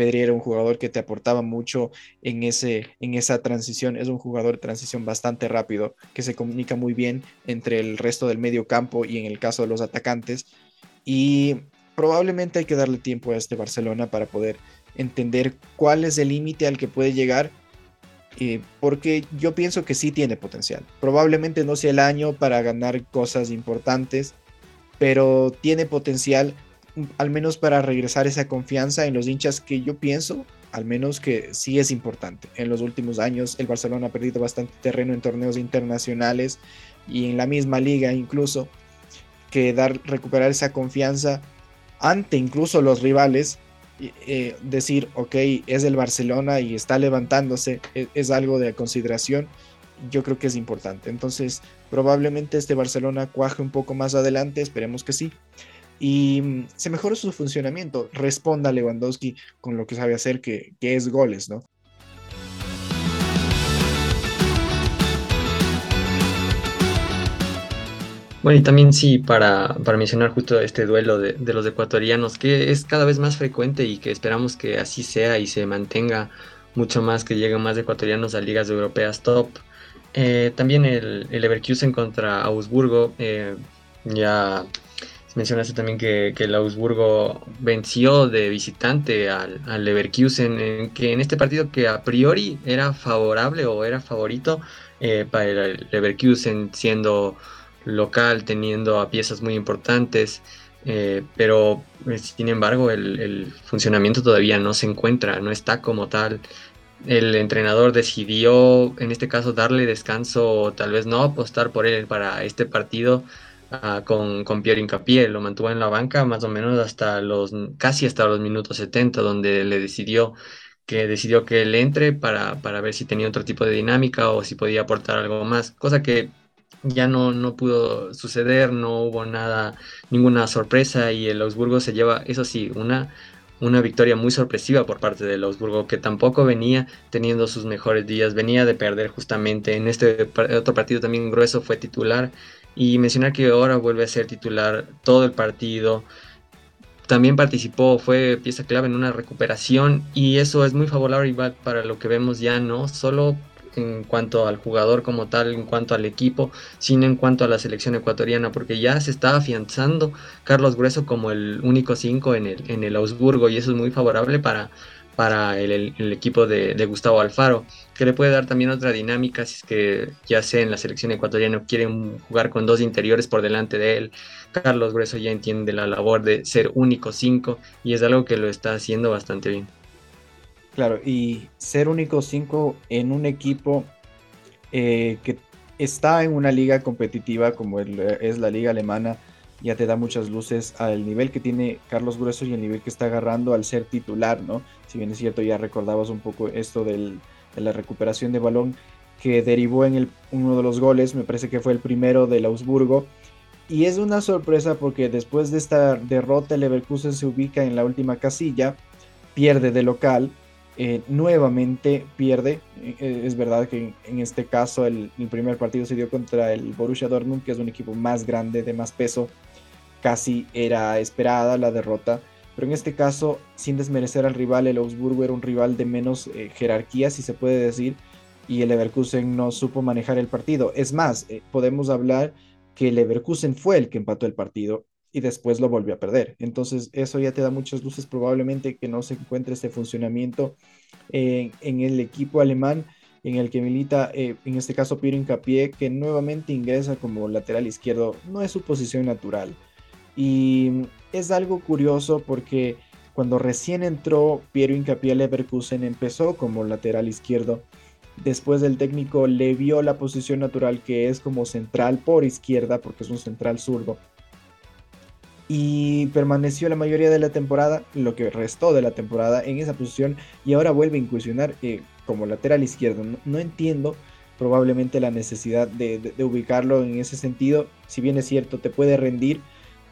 Speaker 1: Pedri era un jugador que te aportaba mucho en, ese, en esa transición. Es un jugador de transición bastante rápido, que se comunica muy bien entre el resto del medio campo y en el caso de los atacantes. Y probablemente hay que darle tiempo a este Barcelona para poder entender cuál es el límite al que puede llegar eh, porque yo pienso que sí tiene potencial. Probablemente no sea el año para ganar cosas importantes, pero tiene potencial al menos para regresar esa confianza en los hinchas que yo pienso, al menos que sí es importante. En los últimos años el Barcelona ha perdido bastante terreno en torneos internacionales y en la misma liga incluso, que dar recuperar esa confianza ante incluso los rivales eh, decir, ok, es el Barcelona y está levantándose, es, es, algo de consideración, yo creo que es importante. Entonces, probablemente este Barcelona cuaje un poco más adelante, esperemos que sí. Y mm, se mejore su funcionamiento, responda Lewandowski con lo que sabe hacer, que, que es goles, ¿no?
Speaker 2: Bueno, y también sí, para, mencionar justo este duelo de, los ecuatorianos, que es cada vez más frecuente y que esperamos que así sea y se mantenga mucho más, que lleguen más ecuatorianos a ligas europeas top. Eh, también el, el, Leverkusen contra Augsburgo, eh, ya mencionaste también que, el Augsburgo venció de visitante al, al Leverkusen, que en este partido que a priori era favorable o era favorito eh, para el Leverkusen siendo local, teniendo a piezas muy importantes, eh, pero eh, sin embargo el, funcionamiento todavía no se encuentra, no está como tal. El entrenador decidió, en este caso, darle descanso o tal vez no apostar por él para este partido ah, con, con Pierre Incapié. Lo mantuvo en la banca más o menos hasta los, casi hasta los minutos 70, donde le decidió que decidió que él entre para, para ver si tenía otro tipo de dinámica o si podía aportar algo más, cosa que ya no, no pudo suceder, no hubo nada, ninguna sorpresa y el Augsburgo se lleva, eso sí, una, una victoria muy sorpresiva por parte del Augsburgo, que tampoco venía teniendo sus mejores días, venía de perder justamente en este otro partido también grueso, fue titular y mencionar que ahora vuelve a ser titular todo el partido. También participó, fue pieza clave en una recuperación y eso es muy favorable para lo que vemos ya, no solo en cuanto al jugador como tal, en cuanto al equipo, sino en cuanto a la selección ecuatoriana, porque ya se está afianzando Carlos Grueso como el único 5 en el, en el Augsburgo y eso es muy favorable para, para el, equipo de, Gustavo Alfaro, que le puede dar también otra dinámica si es que ya sea en la selección ecuatoriana quieren jugar con dos interiores por delante de él. Carlos Grueso ya entiende la labor de ser único 5 y es algo que lo está haciendo bastante bien.
Speaker 1: Claro, y ser único 5 en un equipo eh, que está en una liga competitiva como es la liga alemana, ya te da muchas luces al nivel que tiene Carlos Grueso y el nivel que está agarrando al ser titular, ¿no? Si bien es cierto, ya recordabas un poco esto de la recuperación de balón que derivó en el, uno de los goles, me parece que fue el primero del Augsburgo. Y es una sorpresa porque después de esta derrota el Leverkusen se ubica en la última casilla, pierde de local, eh, nuevamente pierde. Eh, es verdad que en, este caso el, el, primer partido se dio contra el Borussia Dortmund, que es un equipo más grande, de más peso, casi era esperada la derrota. Pero en este caso, sin desmerecer al rival, el Augsburgo era un rival de menos eh, jerarquía, si se puede decir, y el Leverkusen no supo manejar el partido. Es más, eh, podemos hablar que el Leverkusen fue el que empató el partido y después lo volvió a perder. Entonces, eso ya te da muchas luces, probablemente que no se encuentre este funcionamiento en el equipo alemán en el que milita, eh, en este caso, Piero Incapié, que nuevamente ingresa como lateral izquierdo. No es su posición natural. Y es algo curioso porque cuando recién entró Piero Incapié Leverkusen empezó como lateral izquierdo. Después el técnico le vio la posición natural que es como central por izquierda porque es un central zurdo. Y permaneció la mayoría de la temporada, lo que restó de la temporada en esa posición y ahora vuelve a incursionar eh, como lateral izquierdo. No, entiendo probablemente la necesidad de ubicarlo en ese sentido. Si bien es cierto, te puede rendir,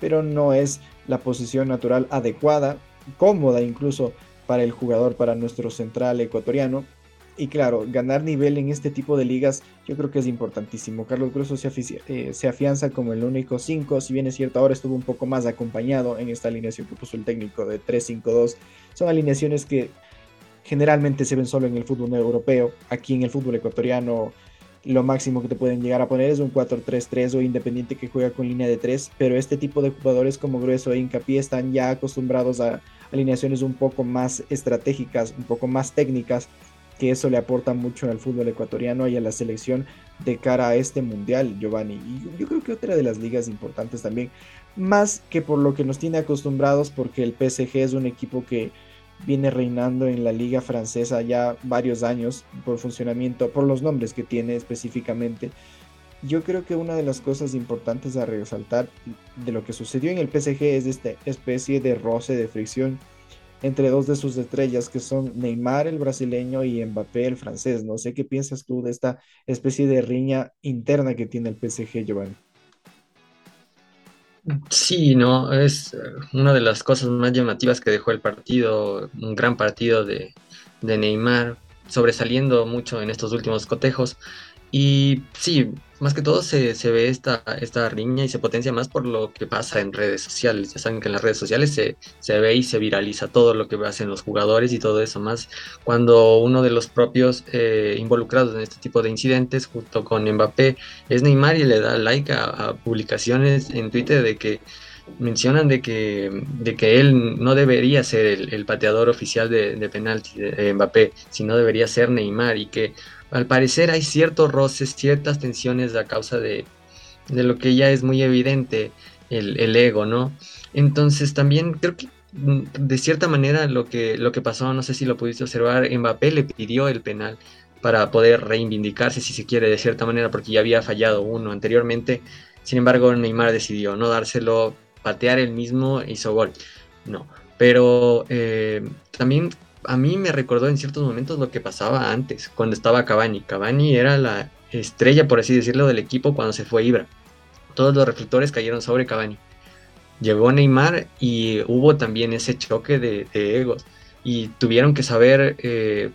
Speaker 1: pero no es la posición natural adecuada, cómoda incluso para el jugador, para nuestro central ecuatoriano. Y claro, ganar nivel en este tipo de ligas yo creo que es importantísimo. Carlos Grosso se, eh, se afianza como el único 5, si bien es cierto ahora estuvo un poco más acompañado en esta alineación que puso el técnico de 3-5-2. Son alineaciones que generalmente se ven solo en el fútbol europeo. Aquí en el fútbol ecuatoriano lo máximo que te pueden llegar a poner es un 4-3-3 o Independiente que juega con línea de 3, pero este tipo de jugadores como Grueso e Hincapié están ya acostumbrados a alineaciones un poco más estratégicas, un poco más técnicas, que eso le aporta mucho al fútbol ecuatoriano y a la selección de cara a este mundial, Giovanni. Y yo creo que otra de las ligas importantes también, más que por lo que nos tiene acostumbrados, porque el PSG es un equipo que viene reinando en la liga francesa ya varios años por funcionamiento, por los nombres que tiene específicamente. Yo creo que una de las cosas importantes a resaltar de lo que sucedió en el PSG es esta especie de roce de fricción entre dos de sus estrellas que son Neymar el brasileño y Mbappé el francés. No sé qué piensas tú de esta especie de riña interna que tiene el PSG, Giovanni.
Speaker 2: Sí, no, es eh, una de las cosas más llamativas que dejó el partido, un gran partido de, de Neymar, sobresaliendo mucho en estos últimos cotejos. Y sí, más que todo se, ve esta, esta riña y se potencia más por lo que pasa en redes sociales. Ya saben que en las redes sociales se, se, ve y se viraliza todo lo que hacen los jugadores y todo eso, más cuando uno de los propios eh, involucrados en este tipo de incidentes, junto con Mbappé, es Neymar y le da like a, publicaciones en Twitter de que mencionan de que, de que él no debería ser el, pateador oficial de, de penalti de Mbappé, sino debería ser Neymar y que al parecer hay ciertos roces, ciertas tensiones a causa de, lo que ya es muy evidente, el, ego, ¿no? Entonces también creo que mm, de cierta manera lo que, lo que pasó, no sé si lo pudiste observar, Mbappé le pidió el penal para poder reivindicarse, si se quiere, de cierta manera, porque ya había fallado uno anteriormente. Sin embargo, Neymar decidió no dárselo, patear el mismo, hizo gol. No, pero eh, también a mí me recordó en ciertos momentos lo que pasaba antes, cuando estaba Cavani. Cavani era la estrella, por así decirlo, del equipo cuando se fue Ibra. Todos los reflectores cayeron sobre Cavani. Llegó Neymar y hubo también ese choque de, egos. Y tuvieron que saber, eh,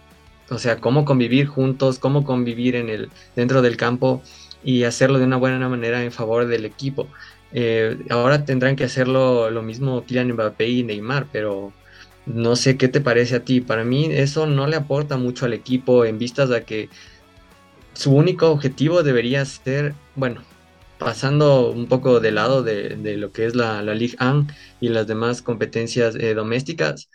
Speaker 2: o sea, cómo convivir juntos, cómo convivir en el, dentro del campo y hacerlo de una buena manera en favor del equipo. Eh, ahora tendrán que hacerlo lo mismo Kylian Mbappé y Neymar, pero no sé qué te parece a ti. Para mí eso no le aporta mucho al equipo en vistas a que su único objetivo debería ser, bueno, pasando un poco de lado de, lo que es la, la Ligue 1 y las demás competencias eh, domésticas,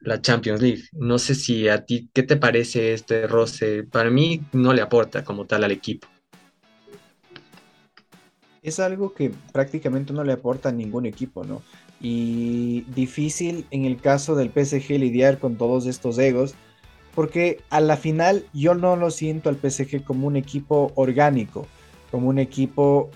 Speaker 2: la Champions League. No sé si a ti, ¿qué te parece este roce? Para mí no le aporta como tal al equipo.
Speaker 1: Es algo que prácticamente no le aporta a ningún equipo, ¿no? Y difícil en el caso del PSG lidiar con todos estos egos, porque a la final yo no lo siento al PSG como un equipo orgánico, como un equipo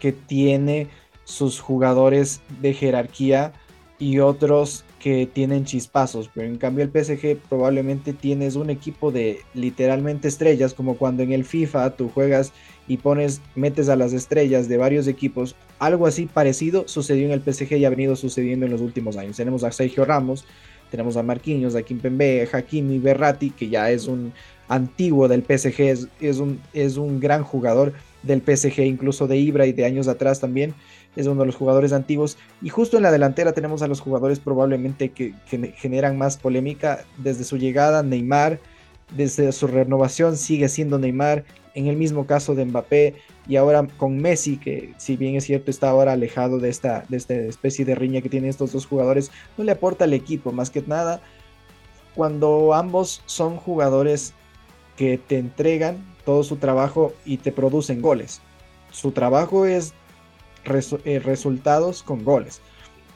Speaker 1: que tiene sus jugadores de jerarquía y otros que tienen chispazos, pero en cambio el PSG probablemente tienes un equipo de literalmente estrellas, como cuando en el FIFA tú juegas y pones, metes a las estrellas de varios equipos, algo así parecido sucedió en el PSG y ha venido sucediendo en los últimos años. Tenemos a Sergio Ramos, tenemos a Marquinhos, a Kimpembe, Hakimi, Berratti, que ya es un antiguo del PSG, es, es, un, es un gran jugador del PSG, incluso de Ibra y de años atrás también es uno de los jugadores antiguos. Y justo en la delantera tenemos a los jugadores probablemente que, generan más polémica. Desde su llegada, Neymar, desde su renovación sigue siendo Neymar. En el mismo caso de Mbappé y ahora con Messi, que si bien es cierto está ahora alejado de esta, de esta especie de riña que tienen estos dos jugadores, no le aporta al equipo más que nada cuando ambos son jugadores que te entregan todo su trabajo y te producen goles. Su trabajo es eh, resultados con goles.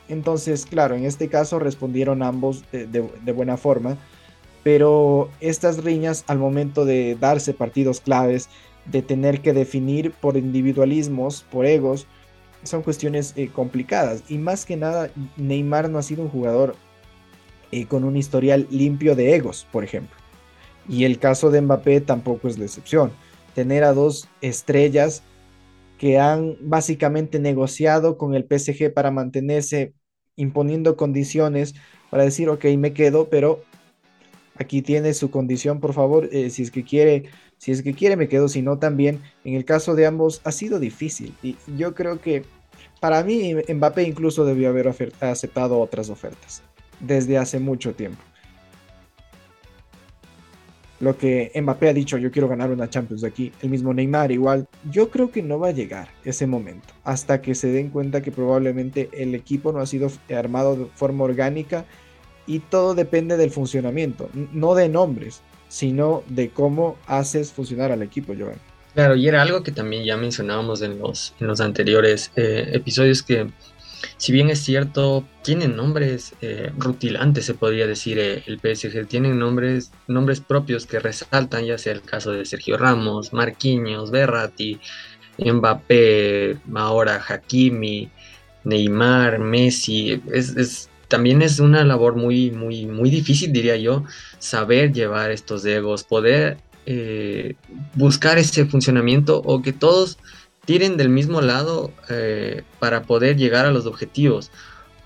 Speaker 1: Entonces, claro, en este caso respondieron ambos de, buena forma, pero estas riñas al momento de darse partidos claves, de tener que definir por individualismos, por egos, son cuestiones eh, complicadas. Y más que nada, Neymar no ha sido un jugador eh, con un historial limpio de egos, por ejemplo. Y el caso de Mbappé tampoco es la excepción. Tener a dos estrellas que han básicamente negociado con el PSG para mantenerse imponiendo condiciones para decir, ok, me quedo, pero aquí tiene su condición, por favor, eh, si es que quiere, si es que quiere me quedo, si no también, en el caso de ambos ha sido difícil y yo creo que para mí Mbappé incluso debió haber aceptado otras ofertas desde hace mucho tiempo lo que Mbappé ha dicho, yo quiero ganar una Champions de aquí, el mismo Neymar igual, yo creo que no va a llegar ese momento, hasta que se den cuenta que probablemente el equipo no ha sido armado de forma orgánica y todo depende del funcionamiento, no de nombres, sino de cómo haces funcionar al equipo, Joan.
Speaker 2: Claro, y era algo que también ya mencionábamos en los, anteriores eh, episodios que si bien es cierto, tienen nombres eh, rutilantes, se podría decir, eh, el PSG, tienen nombres, nombres propios que resaltan, ya sea el caso de Sergio Ramos, Marquinhos, Berratti, Mbappé, ahora Hakimi, Neymar, Messi, es, también es una labor muy, muy, muy difícil, diría yo, saber llevar estos egos, poder eh, buscar ese funcionamiento o que todos tiren del mismo lado eh, para poder llegar a los objetivos.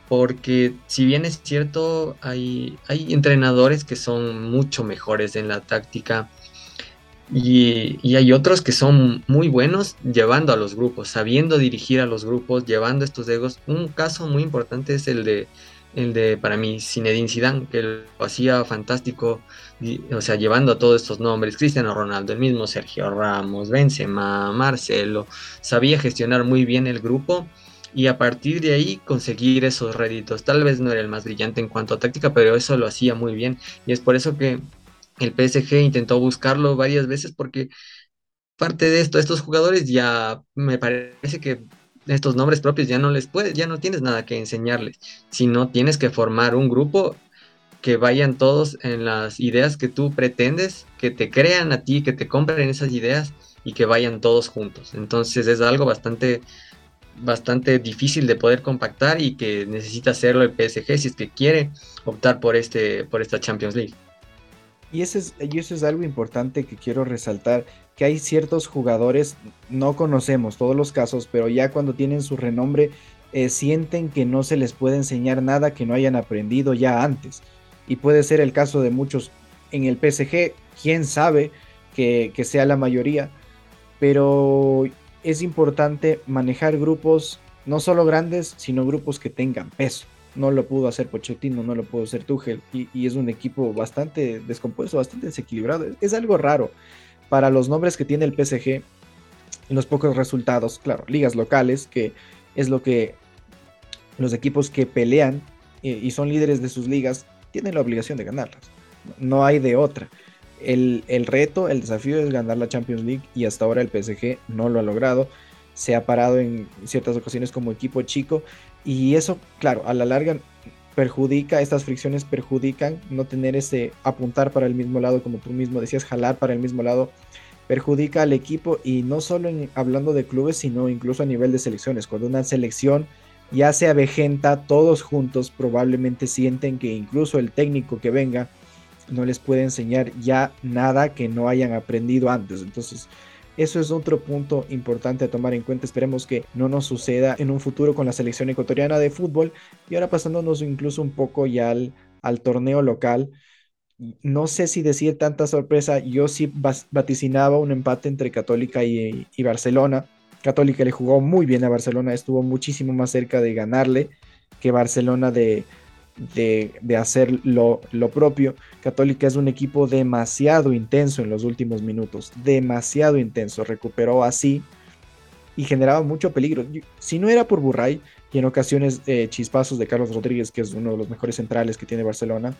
Speaker 2: Porque si bien es cierto, hay, hay entrenadores que son mucho mejores en la táctica y, hay otros que son muy buenos llevando a los grupos, sabiendo dirigir a los grupos, llevando estos egos. Un caso muy importante es el de, el de para mí, Zinedine Zidane, que lo hacía fantástico o sea, llevando todos estos nombres, Cristiano Ronaldo, el mismo Sergio Ramos, Benzema, Marcelo, sabía gestionar muy bien el grupo y a partir de ahí conseguir esos réditos. Tal vez no era el más brillante en cuanto a táctica, pero eso lo hacía muy bien y es por eso que el PSG intentó buscarlo varias veces porque parte de esto, estos jugadores ya me parece que estos nombres propios ya no les puedes, ya no tienes nada que enseñarles, sino tienes que formar un grupo que vayan todos en las ideas que tú pretendes, que te crean a ti, que te compren esas ideas y que vayan todos juntos. Entonces es algo bastante bastante difícil de poder compactar y que necesita hacerlo el PSG si es que quiere optar por este por esta Champions League.
Speaker 1: Y eso es, y eso es algo importante que quiero resaltar, que hay ciertos jugadores, no conocemos todos los casos, pero ya cuando tienen su renombre, eh, sienten que no se les puede enseñar nada que no hayan aprendido ya antes y puede ser el caso de muchos en el PSG, quién sabe que, sea la mayoría, pero es importante manejar grupos no solo grandes, sino grupos que tengan peso. No lo pudo hacer Pochettino, no lo pudo hacer Tuchel, y, es un equipo bastante descompuesto, bastante desequilibrado. Es, algo raro para los nombres que tiene el PSG y los pocos resultados. Claro, ligas locales, que es lo que los equipos que pelean eh, y son líderes de sus ligas tienen la obligación de ganarlas. No hay de otra. El, reto, el desafío es ganar la Champions League y hasta ahora el PSG no lo ha logrado. se ha parado en ciertas ocasiones como equipo chico y eso, claro, a la larga perjudica, estas fricciones perjudican no tener ese apuntar para el mismo lado, como tú mismo decías, jalar para el mismo lado, perjudica al equipo y no solo hablando de clubes, sino incluso a nivel de selecciones. Cuando una selección ya se avejenta, todos juntos probablemente sienten que incluso el técnico que venga no les puede enseñar ya nada que no hayan aprendido antes. Entonces, eso es otro punto importante a tomar en cuenta. Esperemos que no nos suceda en un futuro con la selección ecuatoriana de fútbol. Y ahora pasándonos incluso un poco ya al, torneo local. No sé si decir tanta sorpresa, yo sí vaticinaba un empate entre Católica y, y Barcelona. Católica le jugó muy bien a Barcelona, estuvo muchísimo más cerca de ganarle que Barcelona de, de, hacer lo, propio. Católica es un equipo demasiado intenso en los últimos minutos, demasiado intenso. Recuperó así y generaba mucho peligro. Si no era por Burray y en ocasiones eh, chispazos de Carlos Rodríguez, que es uno de los mejores centrales que tiene Barcelona,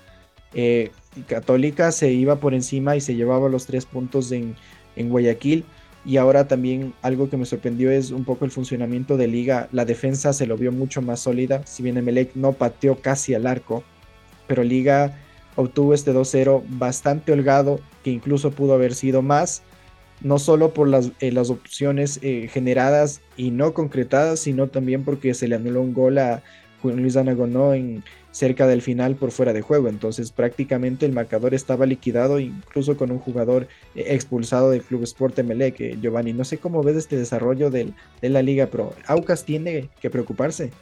Speaker 1: eh, Católica se iba por encima y se llevaba los tres puntos en, en Guayaquil y ahora también algo que me sorprendió es un poco el funcionamiento de liga. La defensa se lo vio mucho más sólida. Si bien Emelec no pateó casi al arco, pero liga obtuvo este 2-0 bastante holgado, que incluso pudo haber sido más. No solo por las, eh, las opciones eh, generadas y no concretadas, sino también porque se le anuló un gol a Juan Luis Anagonó en, cerca del final por fuera de juego. Entonces prácticamente el marcador estaba liquidado incluso con un jugador eh, expulsado del Club Sport Emelec, Giovanni. No sé cómo ves este desarrollo de la liga, pero Aucas tiene que preocuparse.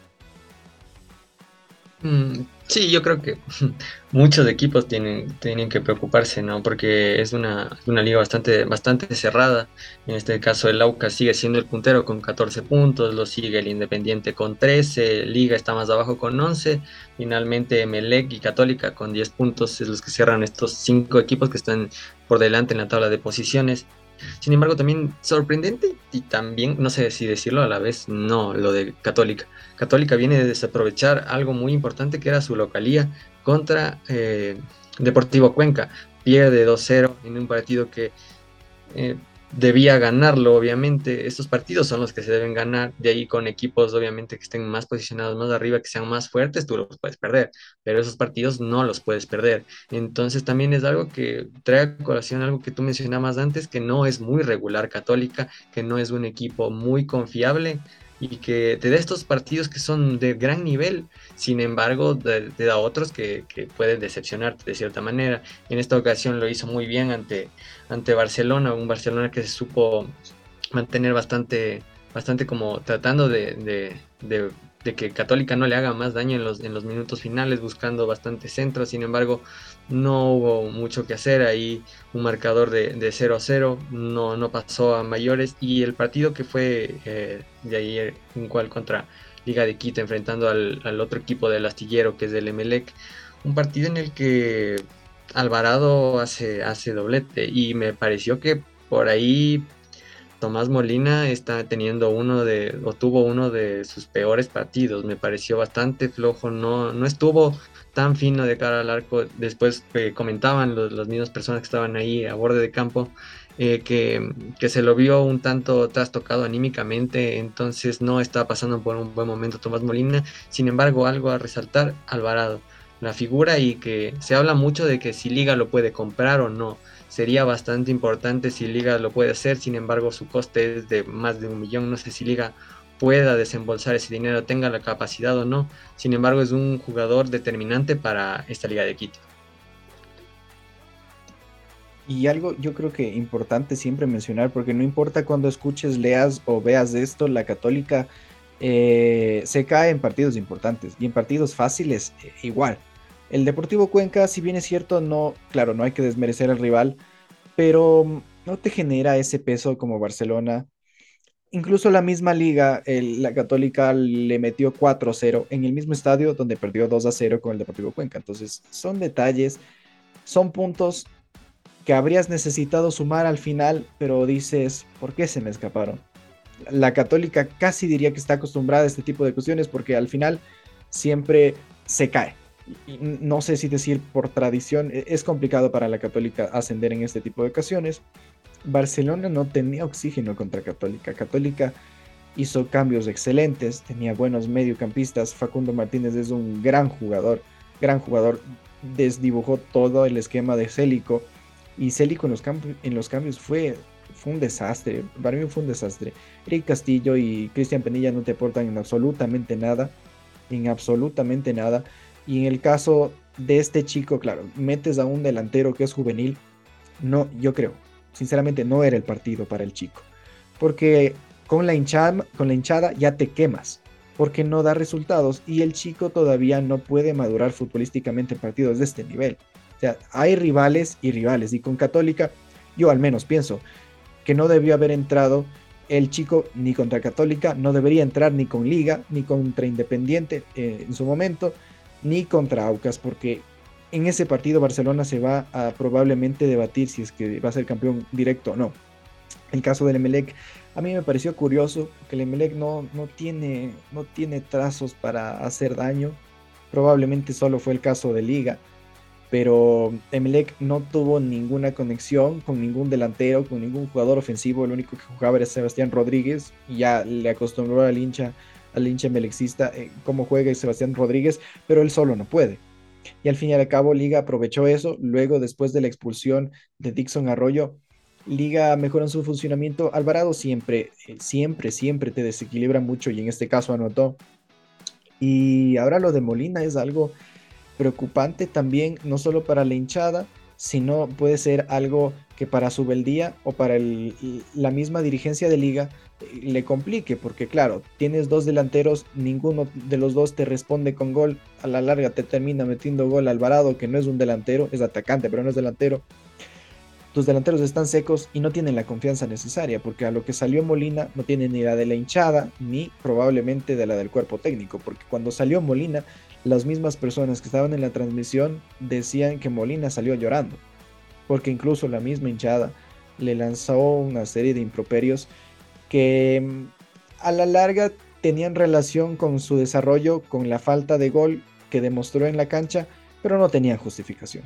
Speaker 2: Mm, sí, yo creo que muchos equipos tienen, tienen que preocuparse, ¿no? Porque es una, una, liga bastante, bastante cerrada. En este caso, el Aucas sigue siendo el puntero con 14 puntos, lo sigue el Independiente con 13, Liga está más abajo con 11. Finalmente, Melec y Católica con 10 puntos es los que cierran estos cinco equipos que están por delante en la tabla de posiciones. Sin embargo, también sorprendente y también, no sé si decirlo a la vez, no, lo de Católica. Católica viene de desaprovechar algo muy importante que era su localía contra eh, Deportivo Cuenca. Pierde 2-0 en un partido que eh, debía ganarlo, obviamente. Estos partidos son los que se deben ganar. De ahí con equipos, obviamente, que estén más posicionados más arriba, que sean más fuertes, tú los puedes perder. Pero esos partidos no los puedes perder. Entonces también es algo que trae a colación algo que tú mencionabas antes, que no es muy regular Católica, que no es un equipo muy confiable y que te da estos partidos que son de gran nivel, sin embargo, te, da otros que, pueden decepcionarte de cierta manera. En esta ocasión lo hizo muy bien ante, ante Barcelona, un Barcelona que se supo mantener bastante, bastante como tratando de de que Católica no le haga más daño en los, en los minutos finales, buscando bastante centro. Sin embargo, no hubo mucho que hacer. Ahí un marcador de, de 0 a 0, no, no pasó a mayores. Y el partido que fue eh, de ayer, un cual contra Liga de Quito, enfrentando al, al, otro equipo del astillero que es del Emelec. Un partido en el que Alvarado hace, doblete. Y me pareció que por ahí Tomás Molina está teniendo uno de, o tuvo uno de sus peores partidos. Me pareció bastante flojo, no, no estuvo tan fino de cara al arco. Después eh, comentaban los, las mismas personas que estaban ahí a borde de campo eh, que, que, se lo vio un tanto trastocado anímicamente, entonces no está pasando por un buen momento Tomás Molina. Sin embargo, algo a resaltar, Alvarado, la figura y que se habla mucho de que si Liga lo puede comprar o no sería bastante importante si Liga lo puede hacer, sin embargo su coste es de más de un millón, no sé si Liga pueda desembolsar ese dinero, tenga la capacidad o no, sin embargo es un jugador determinante para esta Liga de Quito.
Speaker 1: Y algo yo creo que importante siempre mencionar, porque no importa cuando escuches, leas o veas esto, la católica eh, se cae en partidos importantes y en partidos fáciles eh, igual. El Deportivo Cuenca, si bien es cierto, no, claro, no hay que desmerecer al rival, pero no te genera ese peso como Barcelona. Incluso la misma liga, la Católica le metió 4-0 en el mismo estadio donde perdió 2-0 con el Deportivo Cuenca. Entonces, son detalles, son puntos que habrías necesitado sumar al final, pero dices, ¿por qué se me escaparon? La Católica casi diría que está acostumbrada a este tipo de cuestiones porque al final siempre se cae no sé si decir por tradición, e, es complicado para la católica ascender en este tipo de ocasiones. Barcelona no tenía oxígeno contra Católica. Católica hizo cambios excelentes, tenía buenos mediocampistas. Facundo Martínez es un gran jugador, gran jugador. Desdibujó todo el esquema de Célico y Célico en los, en los cambios fue, fue un desastre. Para mí fue un desastre. Eric Castillo y Cristian Penilla no te aportan en absolutamente nada, en absolutamente nada. Y en el caso de este chico, claro, metes a un delantero que es juvenil. No, yo creo, sinceramente no era el partido para el chico. Porque con la hinchada, con la hinchada ya te quemas, porque no da resultados y el chico todavía no puede madurar futbolísticamente en partidos de este nivel. O sea, hay rivales y rivales y con Católica yo al menos pienso que no debió haber entrado el chico ni contra Católica, no debería entrar ni con Liga, ni contra Independiente eh, en su momento, ni contra Aucas, porque en ese partido Barcelona se va a probablemente debatir si es que va a ser campeón directo o no. El caso del Emelec a mí me pareció curioso que el Emelec no, no, tiene, no tiene trazos para hacer daño. Probablemente solo fue el caso de Liga. Pero Emelec no tuvo ninguna conexión con ningún delantero, con ningún jugador ofensivo. El único que jugaba era Sebastián Rodríguez. Y ya le acostumbró al hincha, al hincha emelecista eh, cómo juega Sebastián Rodríguez, pero él solo no puede. Y al fin y al cabo, Liga aprovechó eso. Luego, después de la expulsión de Dixon Arroyo, Liga mejora en su funcionamiento. Alvarado siempre, eh, siempre, siempre te desequilibra mucho y en este caso anotó. Y ahora lo de Molina es algo preocupante también, no solo para la hinchada, sino puede ser algo que para su beldía o para la misma dirigencia de liga le complique, porque claro, tienes dos delanteros, ninguno de los dos te responde con gol, a la larga te termina metiendo gol Alvarado, que no es un delantero, es atacante, pero no es delantero. Tus delanteros están secos y no tienen la confianza necesaria, porque a lo que salió Molina no tiene ni la de la hinchada, ni probablemente de la del cuerpo técnico, porque cuando salió Molina, las mismas personas que estaban en la transmisión decían que Molina salió llorando, porque incluso la misma hinchada le lanzó una serie de improperios que mm, a la larga tenían relación con su desarrollo, con la falta de gol que demostró en la cancha, pero no tenían justificación.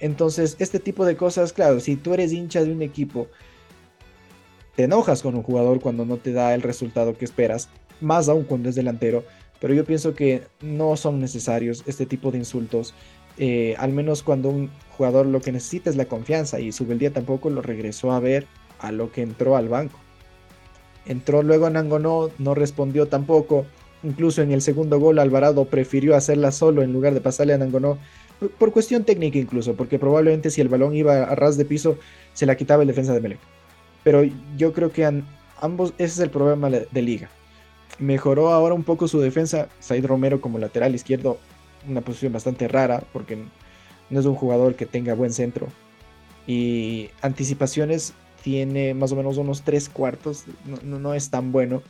Speaker 1: Entonces, este tipo de cosas, claro, si tú eres hincha de un equipo, te enojas con un jugador cuando no te da el resultado que esperas, más aún cuando es delantero, pero yo pienso que no son necesarios este tipo de insultos, eh, al menos cuando un jugador lo que necesita es la confianza y Subeldía tampoco lo regresó a ver a lo que entró al banco. Entró luego Nangonó, no respondió tampoco, incluso en el segundo gol Alvarado prefirió hacerla solo en lugar de pasarle a Nangonó por cuestión técnica incluso, porque probablemente si el balón iba a ras de piso, se la quitaba el defensa de Melec. Pero yo creo que ambos, ese es el problema de liga. Mejoró ahora un poco su defensa, Said Romero como lateral izquierdo, una posición bastante rara, porque no es un jugador que tenga buen centro. Y anticipaciones tiene más o menos unos tres cuartos, no, no es tan bueno,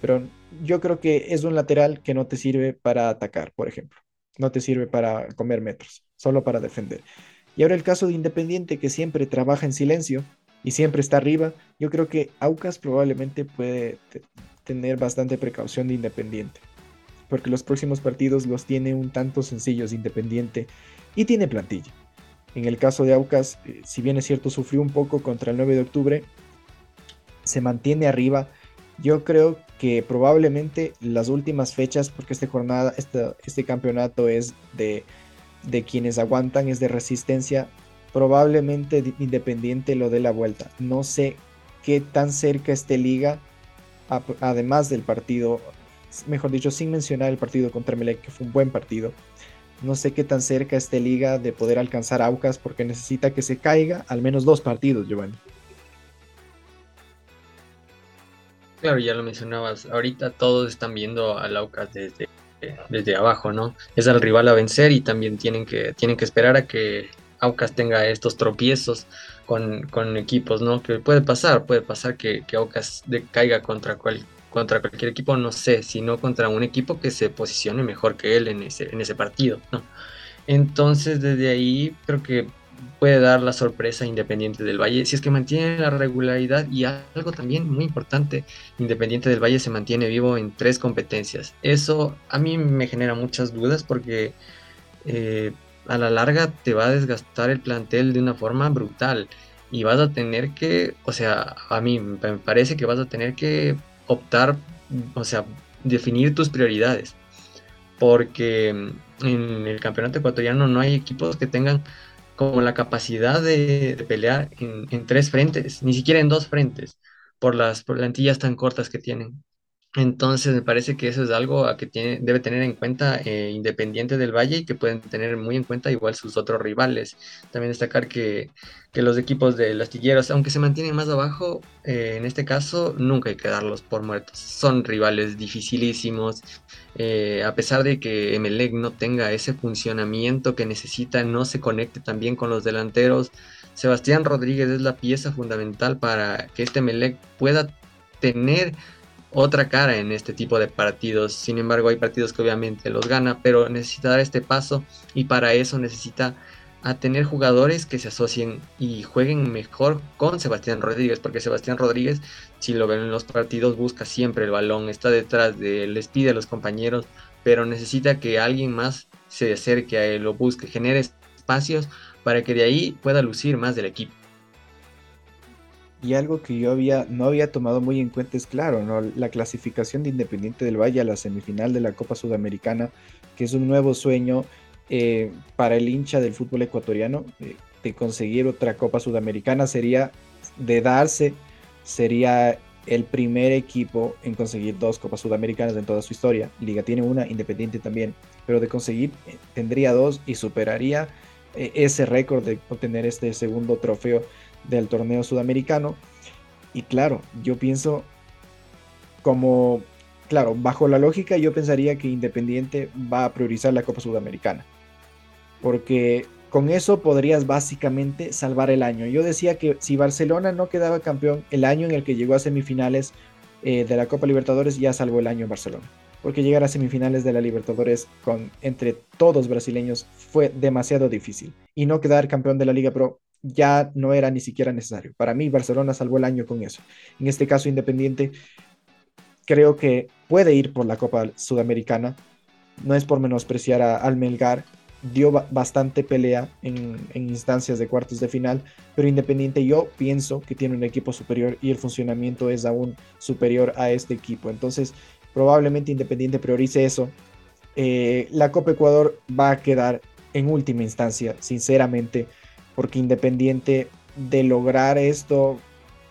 Speaker 1: pero yo creo que es un lateral que no te sirve para atacar, por ejemplo no te sirve para comer metros, solo para defender. Y ahora el caso de Independiente, que siempre trabaja en silencio y siempre está arriba, yo creo que Aucas probablemente puede tener bastante precaución de Independiente, porque los próximos partidos los tiene un tanto sencillos Independiente y tiene plantilla. En el caso de Aucas, eh, si bien es cierto, sufrió un poco contra el 9 de octubre, se mantiene arriba. Yo creo que probablemente las últimas fechas, porque esta jornada, este, este campeonato es de, de quienes aguantan, es de resistencia, probablemente Independiente lo dé la vuelta. No sé qué tan cerca esté Liga, además del partido, mejor dicho, sin mencionar el partido contra Melec, que fue un buen partido. No sé qué tan cerca esté Liga de poder alcanzar Aucas, porque necesita que se caiga al menos dos partidos, Giovanni.
Speaker 2: Claro, ya lo mencionabas, ahorita todos están viendo al Aucas desde, desde abajo, ¿no? Es al rival a vencer y también tienen que, tienen que esperar a que Aucas tenga estos tropiezos con, con equipos, ¿no? Que puede pasar, puede pasar que, que Aucas caiga contra, cual, contra cualquier equipo, no sé, sino contra un equipo que se posicione mejor que él en ese, en ese partido, ¿no? Entonces, desde ahí creo que puede dar la sorpresa Independiente del Valle si es que mantiene la regularidad y algo también muy importante, Independiente del Valle se mantiene vivo en tres competencias. Eso a mí me genera muchas dudas porque eh, a la larga te va a desgastar el plantel de una forma brutal y vas a tener que, o sea, a mí me parece que vas a tener que optar, o sea, definir tus prioridades. Porque en el campeonato ecuatoriano no hay equipos que tengan como la capacidad de, pelear en, tres frentes, ni siquiera en dos frentes, por las plantillas tan cortas que tienen. Entonces me parece que eso es algo a que tiene, debe tener en cuenta eh, Independiente del Valle y que pueden tener muy en cuenta igual sus otros rivales. También destacar que, los equipos de astilleros, aunque se mantienen más abajo, eh, en este caso nunca hay que darlos por muertos. Son rivales dificilísimos. Eh, a pesar de que Emelec no tenga ese funcionamiento que necesita, no se conecte también con los delanteros. Sebastián Rodríguez es la pieza fundamental para que este Emelec pueda tener otra cara en este tipo de partidos. Sin embargo, hay partidos que obviamente los gana, pero necesita dar este paso y para eso necesita a tener jugadores que se asocien y jueguen mejor con Sebastián Rodríguez, porque Sebastián Rodríguez, si lo ven en los partidos, busca siempre el balón, está detrás de él, les pide a los compañeros, pero necesita que alguien más se acerque a él, lo busque, genere espacios para que de ahí pueda lucir más del equipo.
Speaker 1: Y algo que yo había, no había tomado muy en cuenta es claro, ¿no? la clasificación de Independiente del Valle a la semifinal de la Copa Sudamericana, que es un nuevo sueño eh, para el hincha del fútbol ecuatoriano, eh, de conseguir otra Copa Sudamericana, sería de darse, sería el primer equipo en conseguir dos Copas Sudamericanas en toda su historia. Liga tiene una, Independiente también, pero de conseguir eh, tendría dos y superaría ese récord de obtener este segundo trofeo del torneo sudamericano. Y claro, yo pienso como, claro, bajo la lógica yo pensaría que Independiente va a priorizar la Copa Sudamericana. Porque con eso podrías básicamente salvar el año. Yo decía que si Barcelona no quedaba campeón el año en el que llegó a semifinales eh, de la Copa Libertadores, ya salvó el año en Barcelona. Porque llegar a semifinales de la Libertadores con entre todos brasileños fue demasiado difícil. Y no quedar campeón de la Liga Pro ya no era ni siquiera necesario. Para mí, Barcelona salvó el año con eso. En este caso, Independiente creo que puede ir por la Copa Sudamericana. No es por menospreciar a, al Melgar. Dio bastante pelea en, instancias de cuartos de final, pero Independiente yo pienso que tiene un equipo superior y el funcionamiento es aún superior a este equipo. Entonces, probablemente Independiente priorice eso. Eh, la Copa Ecuador va a quedar en última instancia, sinceramente porque Independiente de lograr esto,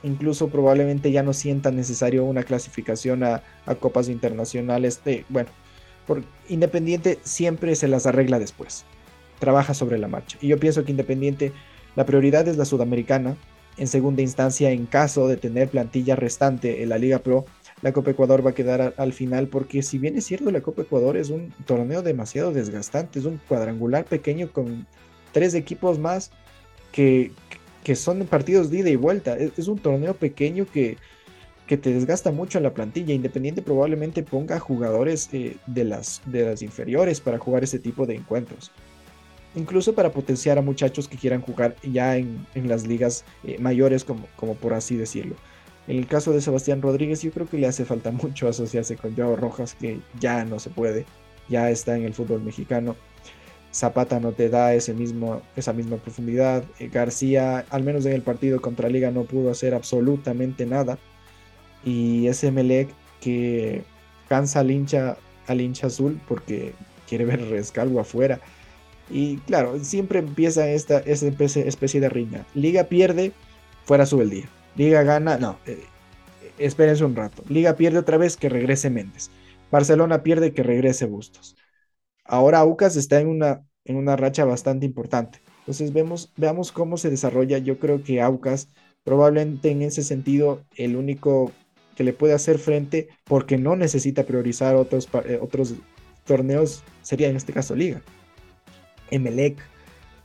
Speaker 1: incluso probablemente ya no sienta necesario una clasificación a, copas internacionales. De, bueno, por Independiente siempre se las arregla después, trabaja sobre la marcha. Y yo pienso que Independiente, la prioridad es la sudamericana. En segunda instancia, en caso de tener plantilla restante en la Liga Pro, la Copa Ecuador va a quedar al final porque si bien es cierto la Copa Ecuador es un torneo demasiado desgastante, es un cuadrangular pequeño con tres equipos más, que, son partidos de ida y vuelta. Es, un torneo pequeño que, que, te desgasta mucho en la plantilla. Independiente probablemente ponga jugadores eh, de, las, de las inferiores para jugar ese tipo de encuentros. Incluso para potenciar a muchachos que quieran jugar ya en, las ligas eh, mayores, como, como por así decirlo. En el caso de Sebastián Rodríguez, yo creo que le hace falta mucho asociarse con Joao Rojas, que ya no se puede, ya está en el fútbol mexicano. Zapata no te da ese mismo, esa misma profundidad. Eh, García, al menos en el partido contra Liga, no pudo hacer absolutamente nada. Y ese Melec que cansa al hincha, al hincha azul porque quiere ver rescalvo afuera. Y claro, siempre empieza esta, especie de riña. Liga pierde, fuera sube el día. Liga gana, no, eh, espérense un rato. Liga pierde otra vez, que regrese Méndez. Barcelona pierde, que regrese Bustos. Ahora Aucas está en una, en una racha bastante importante. Entonces vemos, veamos cómo se desarrolla. Yo creo que Aucas probablemente en ese sentido el único que le puede hacer frente porque no necesita priorizar otros, eh, otros torneos sería en este caso Liga. Emelec,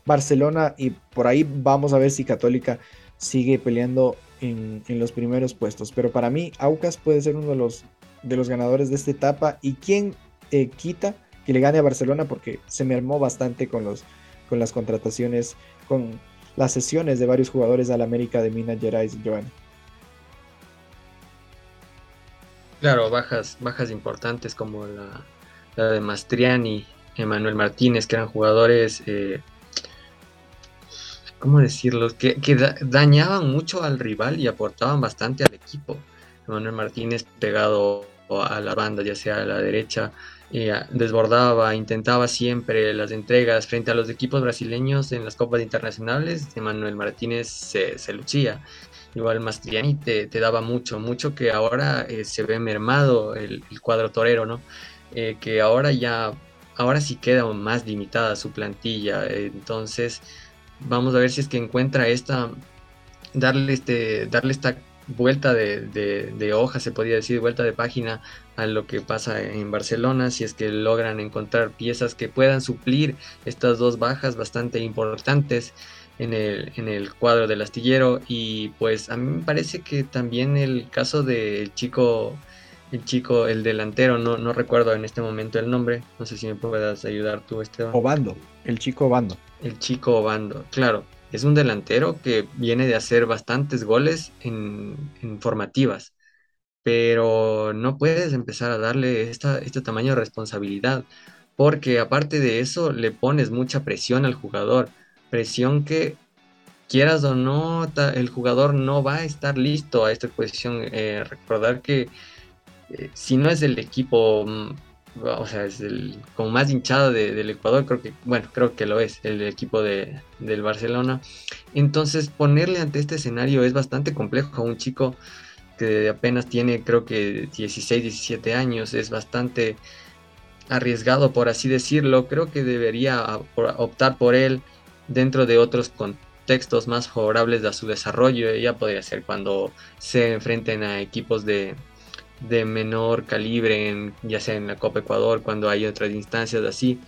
Speaker 1: Barcelona y por ahí vamos a ver si Católica sigue peleando en, los primeros puestos. Pero para mí Aucas puede ser uno de los, de los ganadores de esta etapa y quien eh, quita que le gane a Barcelona porque se me armó bastante con, los, con las contrataciones, con las sesiones de varios jugadores al América de Minas Gerais, Joan.
Speaker 2: Claro, bajas, bajas importantes como la, de Mastriani, Emanuel Martínez, que eran jugadores, eh, ¿cómo decirlo? Que, dañaban mucho al rival y aportaban bastante al equipo. Manuel Martínez pegado a la banda, ya sea a la derecha, desbordaba, intentaba siempre las entregas frente a los equipos brasileños en las copas internacionales. Manuel Martínez se, se lucía. Igual Mastriani te, te, daba mucho, mucho que ahora eh, se ve mermado el, cuadro torero, ¿no? Eh, que ahora ya, ahora sí queda más limitada su plantilla. entonces, vamos a ver si es que encuentra esta, darle, este, darle esta vuelta de, de, hoja, se podría decir, vuelta de página a lo que pasa en Barcelona, si es que logran encontrar piezas que puedan suplir estas dos bajas bastante importantes en el, en el cuadro del astillero. Y pues a mí me parece que también el caso del chico, el chico, el delantero, no, no recuerdo en este momento el nombre, no sé si me puedas ayudar tú, Esteban.
Speaker 1: Obando, el chico Obando.
Speaker 2: El chico Obando, claro es un delantero que viene de hacer bastantes goles en, formativas, pero no puedes empezar a darle esta, este tamaño de responsabilidad, porque aparte de eso le pones mucha presión al jugador, presión que quieras o no, el jugador no va a estar listo a esta posición. Eh, recordar que eh, si no es el equipo mm, o sea, es el como más hinchado del Ecuador, creo que, bueno, creo que lo es, el equipo de, del Barcelona. Entonces, ponerle ante este escenario es bastante complejo a un chico que apenas tiene, creo que 16, 17 años, es bastante arriesgado, por así decirlo. Creo que debería optar por él dentro de otros contextos más favorables a su desarrollo. Ya podría ser cuando se enfrenten a equipos de, de menor calibre, ya sea en la Copa Ecuador, cuando hay otras instancias así.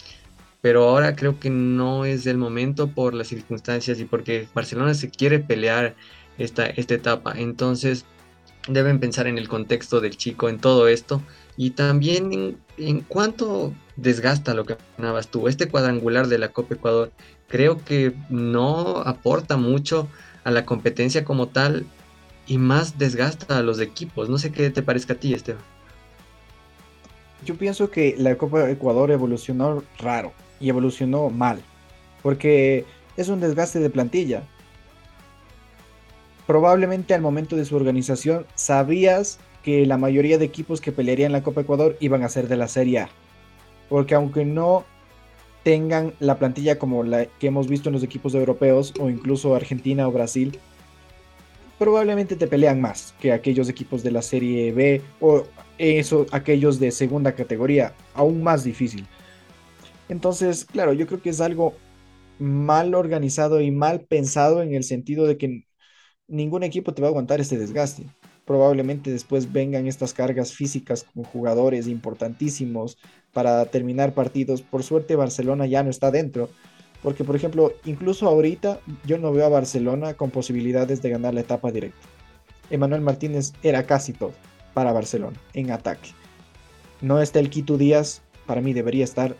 Speaker 2: Pero ahora creo que no es el momento por las circunstancias y porque Barcelona se quiere pelear esta, esta etapa. Entonces deben pensar en el contexto del chico, en todo esto. Y también en, en cuánto desgasta lo que mencionabas tú. Este cuadrangular de la Copa Ecuador creo que no aporta mucho a la competencia como tal y más desgasta a los equipos. No sé qué te parezca a ti, Esteban.
Speaker 1: Yo pienso que la Copa Ecuador evolucionó raro y evolucionó mal, porque es un desgaste de plantilla. Probablemente al momento de su organización sabías que la mayoría de equipos que pelearían la Copa Ecuador iban a ser de la Serie A, porque aunque no tengan la plantilla como la que hemos visto en los equipos europeos o incluso Argentina o Brasil, probablemente te pelean más que aquellos equipos de la Serie B o eso, aquellos de segunda categoría, aún más difícil. Entonces, claro, yo creo que es algo mal organizado y mal pensado en el sentido de que ningún equipo te va a aguantar este desgaste. Probablemente después vengan estas cargas físicas con jugadores importantísimos para terminar partidos. Por suerte Barcelona ya no está dentro, porque, por ejemplo, incluso ahorita yo no veo a Barcelona con posibilidades de ganar la etapa directa. Emanuel Martínez era casi todo para Barcelona en ataque. No está el Quito Díaz, para mí debería estar.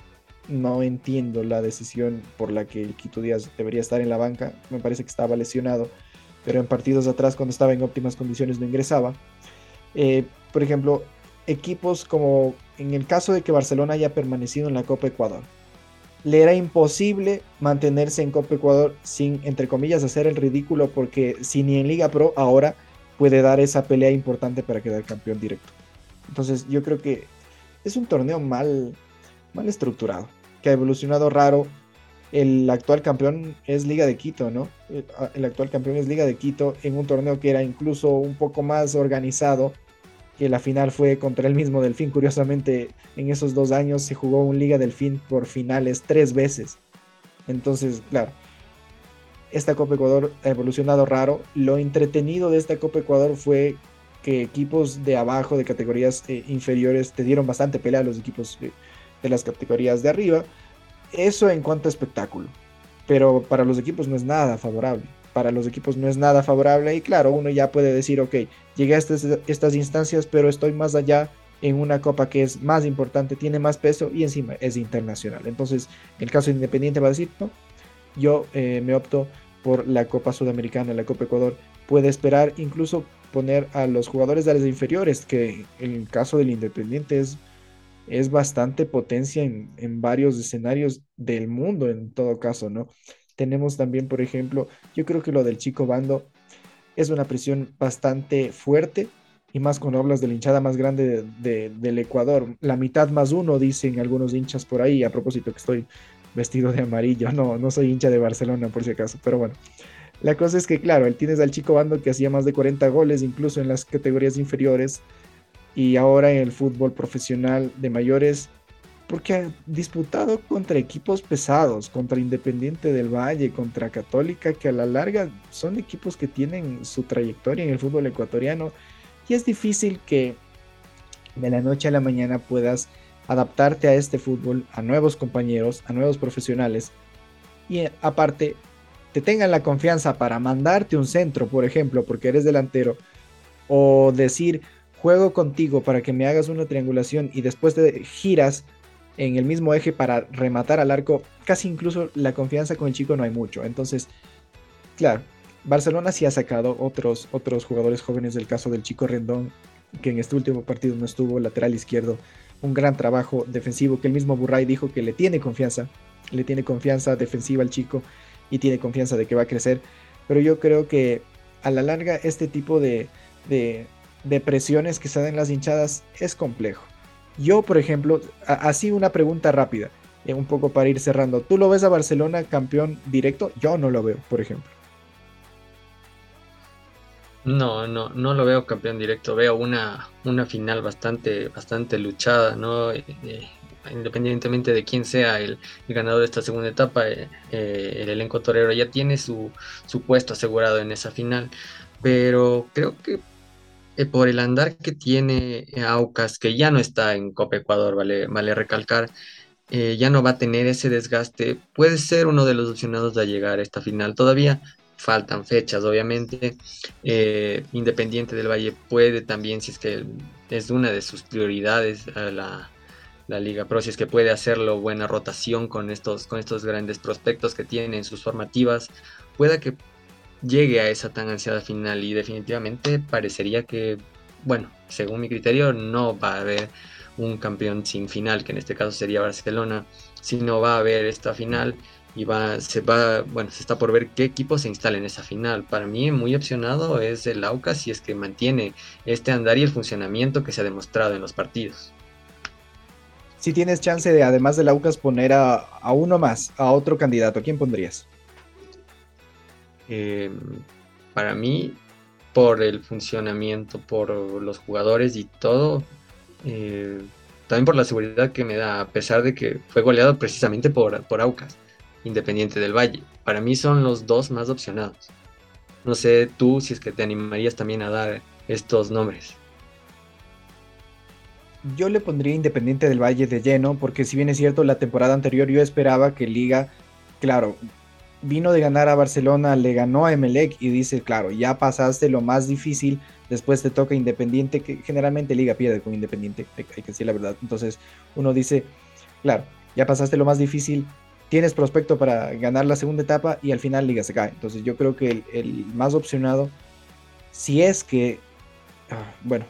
Speaker 1: No entiendo la decisión por la que el Quito Díaz debería estar en la banca. Me parece que estaba lesionado, pero en partidos atrás, cuando estaba en óptimas condiciones, no ingresaba. Eh, por ejemplo, equipos como en el caso de que Barcelona haya permanecido en la Copa Ecuador, le era imposible mantenerse en Copa Ecuador sin, entre comillas, hacer el ridículo, porque si ni en Liga Pro ahora puede dar esa pelea importante para quedar campeón directo. Entonces yo creo que es un torneo mal, mal estructurado, que ha evolucionado raro. El actual campeón es Liga de Quito, ¿no? El actual campeón es Liga de Quito en un torneo que era incluso un poco más organizado que la final fue contra el mismo Delfín. Curiosamente, en esos dos años se jugó un Liga Delfín por finales tres veces. Entonces, claro, esta Copa Ecuador ha evolucionado raro. Lo entretenido de esta Copa Ecuador fue que equipos de abajo, de categorías eh, inferiores, te dieron bastante pelea a los equipos de, de las categorías de arriba. Eso en cuanto a espectáculo. Pero para los equipos no es nada favorable para los equipos no es nada favorable y claro, uno ya puede decir, ok, llegué a estas, instancias, pero estoy más allá en una copa que es más importante, tiene más peso y encima es internacional. Entonces, el caso Independiente va a decir, no, yo eh, me opto por la Copa Sudamericana, la Copa Ecuador. Puede esperar incluso poner a los jugadores de las inferiores, que en el caso del Independiente es, es bastante potencia en, en varios escenarios del mundo, en todo caso, ¿no? Tenemos también, por ejemplo, yo creo que lo del chico bando es una presión bastante fuerte y más cuando hablas de la hinchada más grande del Ecuador, la mitad más uno, dicen algunos hinchas por ahí, a propósito que estoy vestido de amarillo, no, no soy hincha de Barcelona por si acaso, pero bueno. La cosa es que, claro, él tienes al chico Bando que hacía más de 40 goles, incluso en las categorías inferiores, y ahora en el fútbol profesional de mayores, porque ha disputado contra equipos pesados, contra Independiente del Valle, contra Católica, que a la larga son equipos que tienen su trayectoria en el fútbol ecuatoriano, y es difícil que de la noche a la mañana puedas adaptarte a este fútbol, a nuevos compañeros, a nuevos profesionales, y aparte te tengan la confianza para mandarte un centro, por ejemplo, porque eres delantero, o decir, juego contigo para que me hagas una triangulación y después te giras en el mismo eje para rematar al arco, casi incluso la confianza con el chico no hay mucho. Entonces, claro, Barcelona sí ha sacado otros, otros jugadores jóvenes del caso del chico Rendón, que en este último partido no estuvo lateral izquierdo. Un gran trabajo defensivo que el mismo Burray dijo que le tiene confianza, le tiene confianza defensiva al chico y tiene confianza de que va a crecer. Pero yo creo que a la larga este tipo de, de presiones que se dan las hinchadas es complejo. Yo, por ejemplo, así una pregunta rápida, eh, un poco para ir cerrando. ¿Tú lo ves a Barcelona campeón directo? Yo no lo veo, por ejemplo.
Speaker 2: No, no, no lo veo campeón directo. Veo una, una final bastante, bastante luchada, ¿no? Eh, eh, independientemente de quién sea el, ganador de esta segunda etapa, el elenco torero ya tiene su, su puesto asegurado en esa final. Pero creo que eh, por el andar que tiene Aucas, que ya no está en Copa Ecuador, vale, recalcar, eh, ya no va a tener ese desgaste, puede ser uno de los opcionados a llegar a esta final. Todavía faltan fechas, obviamente. Eh, Independiente del Valle puede también, si es que es una de sus prioridades la, la Liga Pro, si es que puede hacerlo, buena rotación con estos, con estos grandes prospectos que tiene en sus formativas, pueda que llegue a esa tan ansiada final y definitivamente parecería que, bueno, según mi criterio, no va a haber un campeón sin final, que en este caso sería Barcelona, sino va a haber esta final y va, se va, bueno, se está por ver qué equipo se instala en esa final. Para mí muy opcionado es el Aucas si es que mantiene este andar y el funcionamiento que se ha demostrado en los partidos.
Speaker 1: Si tienes chance de, además del Aucas, poner a, a uno más, a otro candidato, ¿quién pondrías?
Speaker 2: Eh, para mí, por el funcionamiento, por los jugadores y todo, eh, también por la seguridad que me da, a pesar de que fue goleado precisamente por, por Aucas, Independiente del Valle. Para mí son los dos más opcionados. No sé tú si es que te animarías también a dar estos nombres.
Speaker 1: Yo le pondría Independiente del Valle de lleno, porque si bien es cierto, la temporada anterior yo esperaba que Liga, claro, vino de ganar a Barcelona, le ganó a Emelec y dice, claro, ya pasaste lo más difícil, después te toca Independiente, que generalmente Liga pierde con Independiente, hay que decir la verdad. Entonces uno dice, claro, ya pasaste lo más difícil, tienes prospecto para ganar la segunda etapa y al final Liga se cae. Entonces yo creo que el, más opcionado, si es que, ah, bueno,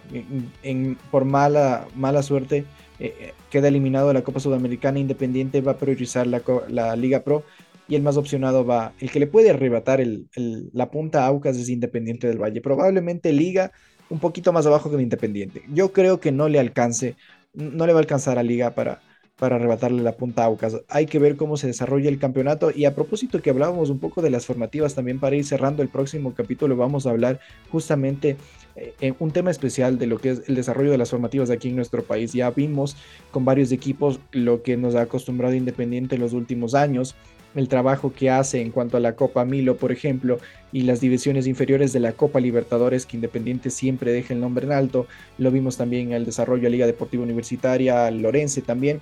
Speaker 1: en, por mala, mala suerte, eh, eh, queda eliminado de la Copa Sudamericana, Independiente va a priorizar la, la Liga Pro y el más opcionado va, el que le puede arrebatar la punta a Aucas es Independiente del Valle. Probablemente Liga un poquito más abajo que Independiente. Yo creo que no le alcance, no le va a alcanzar a Liga para, para arrebatarle la punta a Aucas. Hay que ver cómo se desarrolla el campeonato y a propósito que hablábamos un poco de las formativas también para ir cerrando el próximo capítulo vamos a hablar justamente eh, en un tema especial de lo que es el desarrollo de las formativas aquí en nuestro país. Ya vimos con varios equipos lo que nos ha acostumbrado Independiente en los últimos años el trabajo que hace en cuanto a la Copa Milo, por ejemplo, y las divisiones inferiores de la Copa Libertadores, que Independiente siempre deja el nombre en alto. Lo vimos también el desarrollo de Liga Deportiva Universitaria, Lorense también.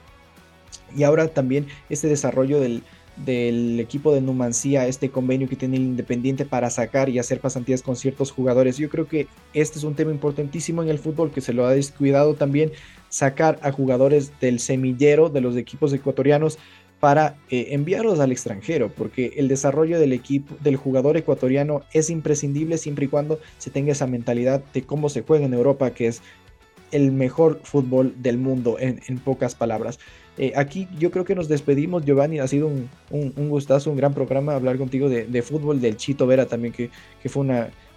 Speaker 1: Y ahora también este desarrollo del, del equipo de Numancía, este convenio que tiene el Independiente para sacar y hacer pasantías con ciertos jugadores. Yo creo que este es un tema importantísimo en el fútbol que se lo ha descuidado también, sacar a jugadores del semillero de los equipos ecuatorianos para eh, enviarlos al extranjero, porque el desarrollo del equipo, del jugador ecuatoriano es imprescindible siempre y cuando se tenga esa mentalidad de cómo se juega en Europa, que es el mejor fútbol del mundo, en, pocas palabras. Eh, aquí yo creo que nos despedimos, Giovanni. Ha sido un, gustazo, un gran programa hablar contigo de, fútbol, del Chito Vera también, que, fue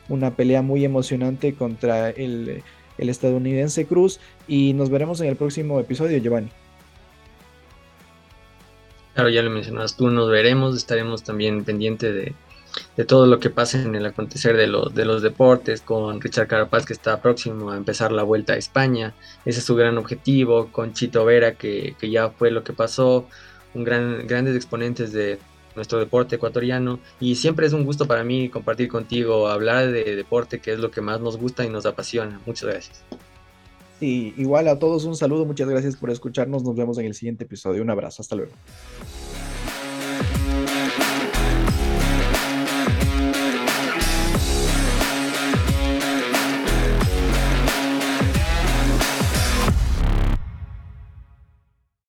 Speaker 1: una, pelea muy emocionante contra el estadounidense Cruz. Y nos veremos en el próximo episodio, Giovanni.
Speaker 2: Claro, ya lo mencionabas tú, nos veremos, estaremos también pendientes de, de todo lo que pasa en el acontecer de, de los deportes, con Richard Carapaz que está próximo a empezar la vuelta a España, ese es su gran objetivo, con Chito Vera que, que ya fue lo que pasó, un gran, grandes exponentes de nuestro deporte ecuatoriano y siempre es un gusto para mí compartir contigo, hablar de deporte que es lo que más nos gusta y nos apasiona. Muchas gracias.
Speaker 1: Sí, igual a todos un saludo, muchas gracias por escucharnos, nos vemos en el siguiente episodio, un abrazo, hasta luego.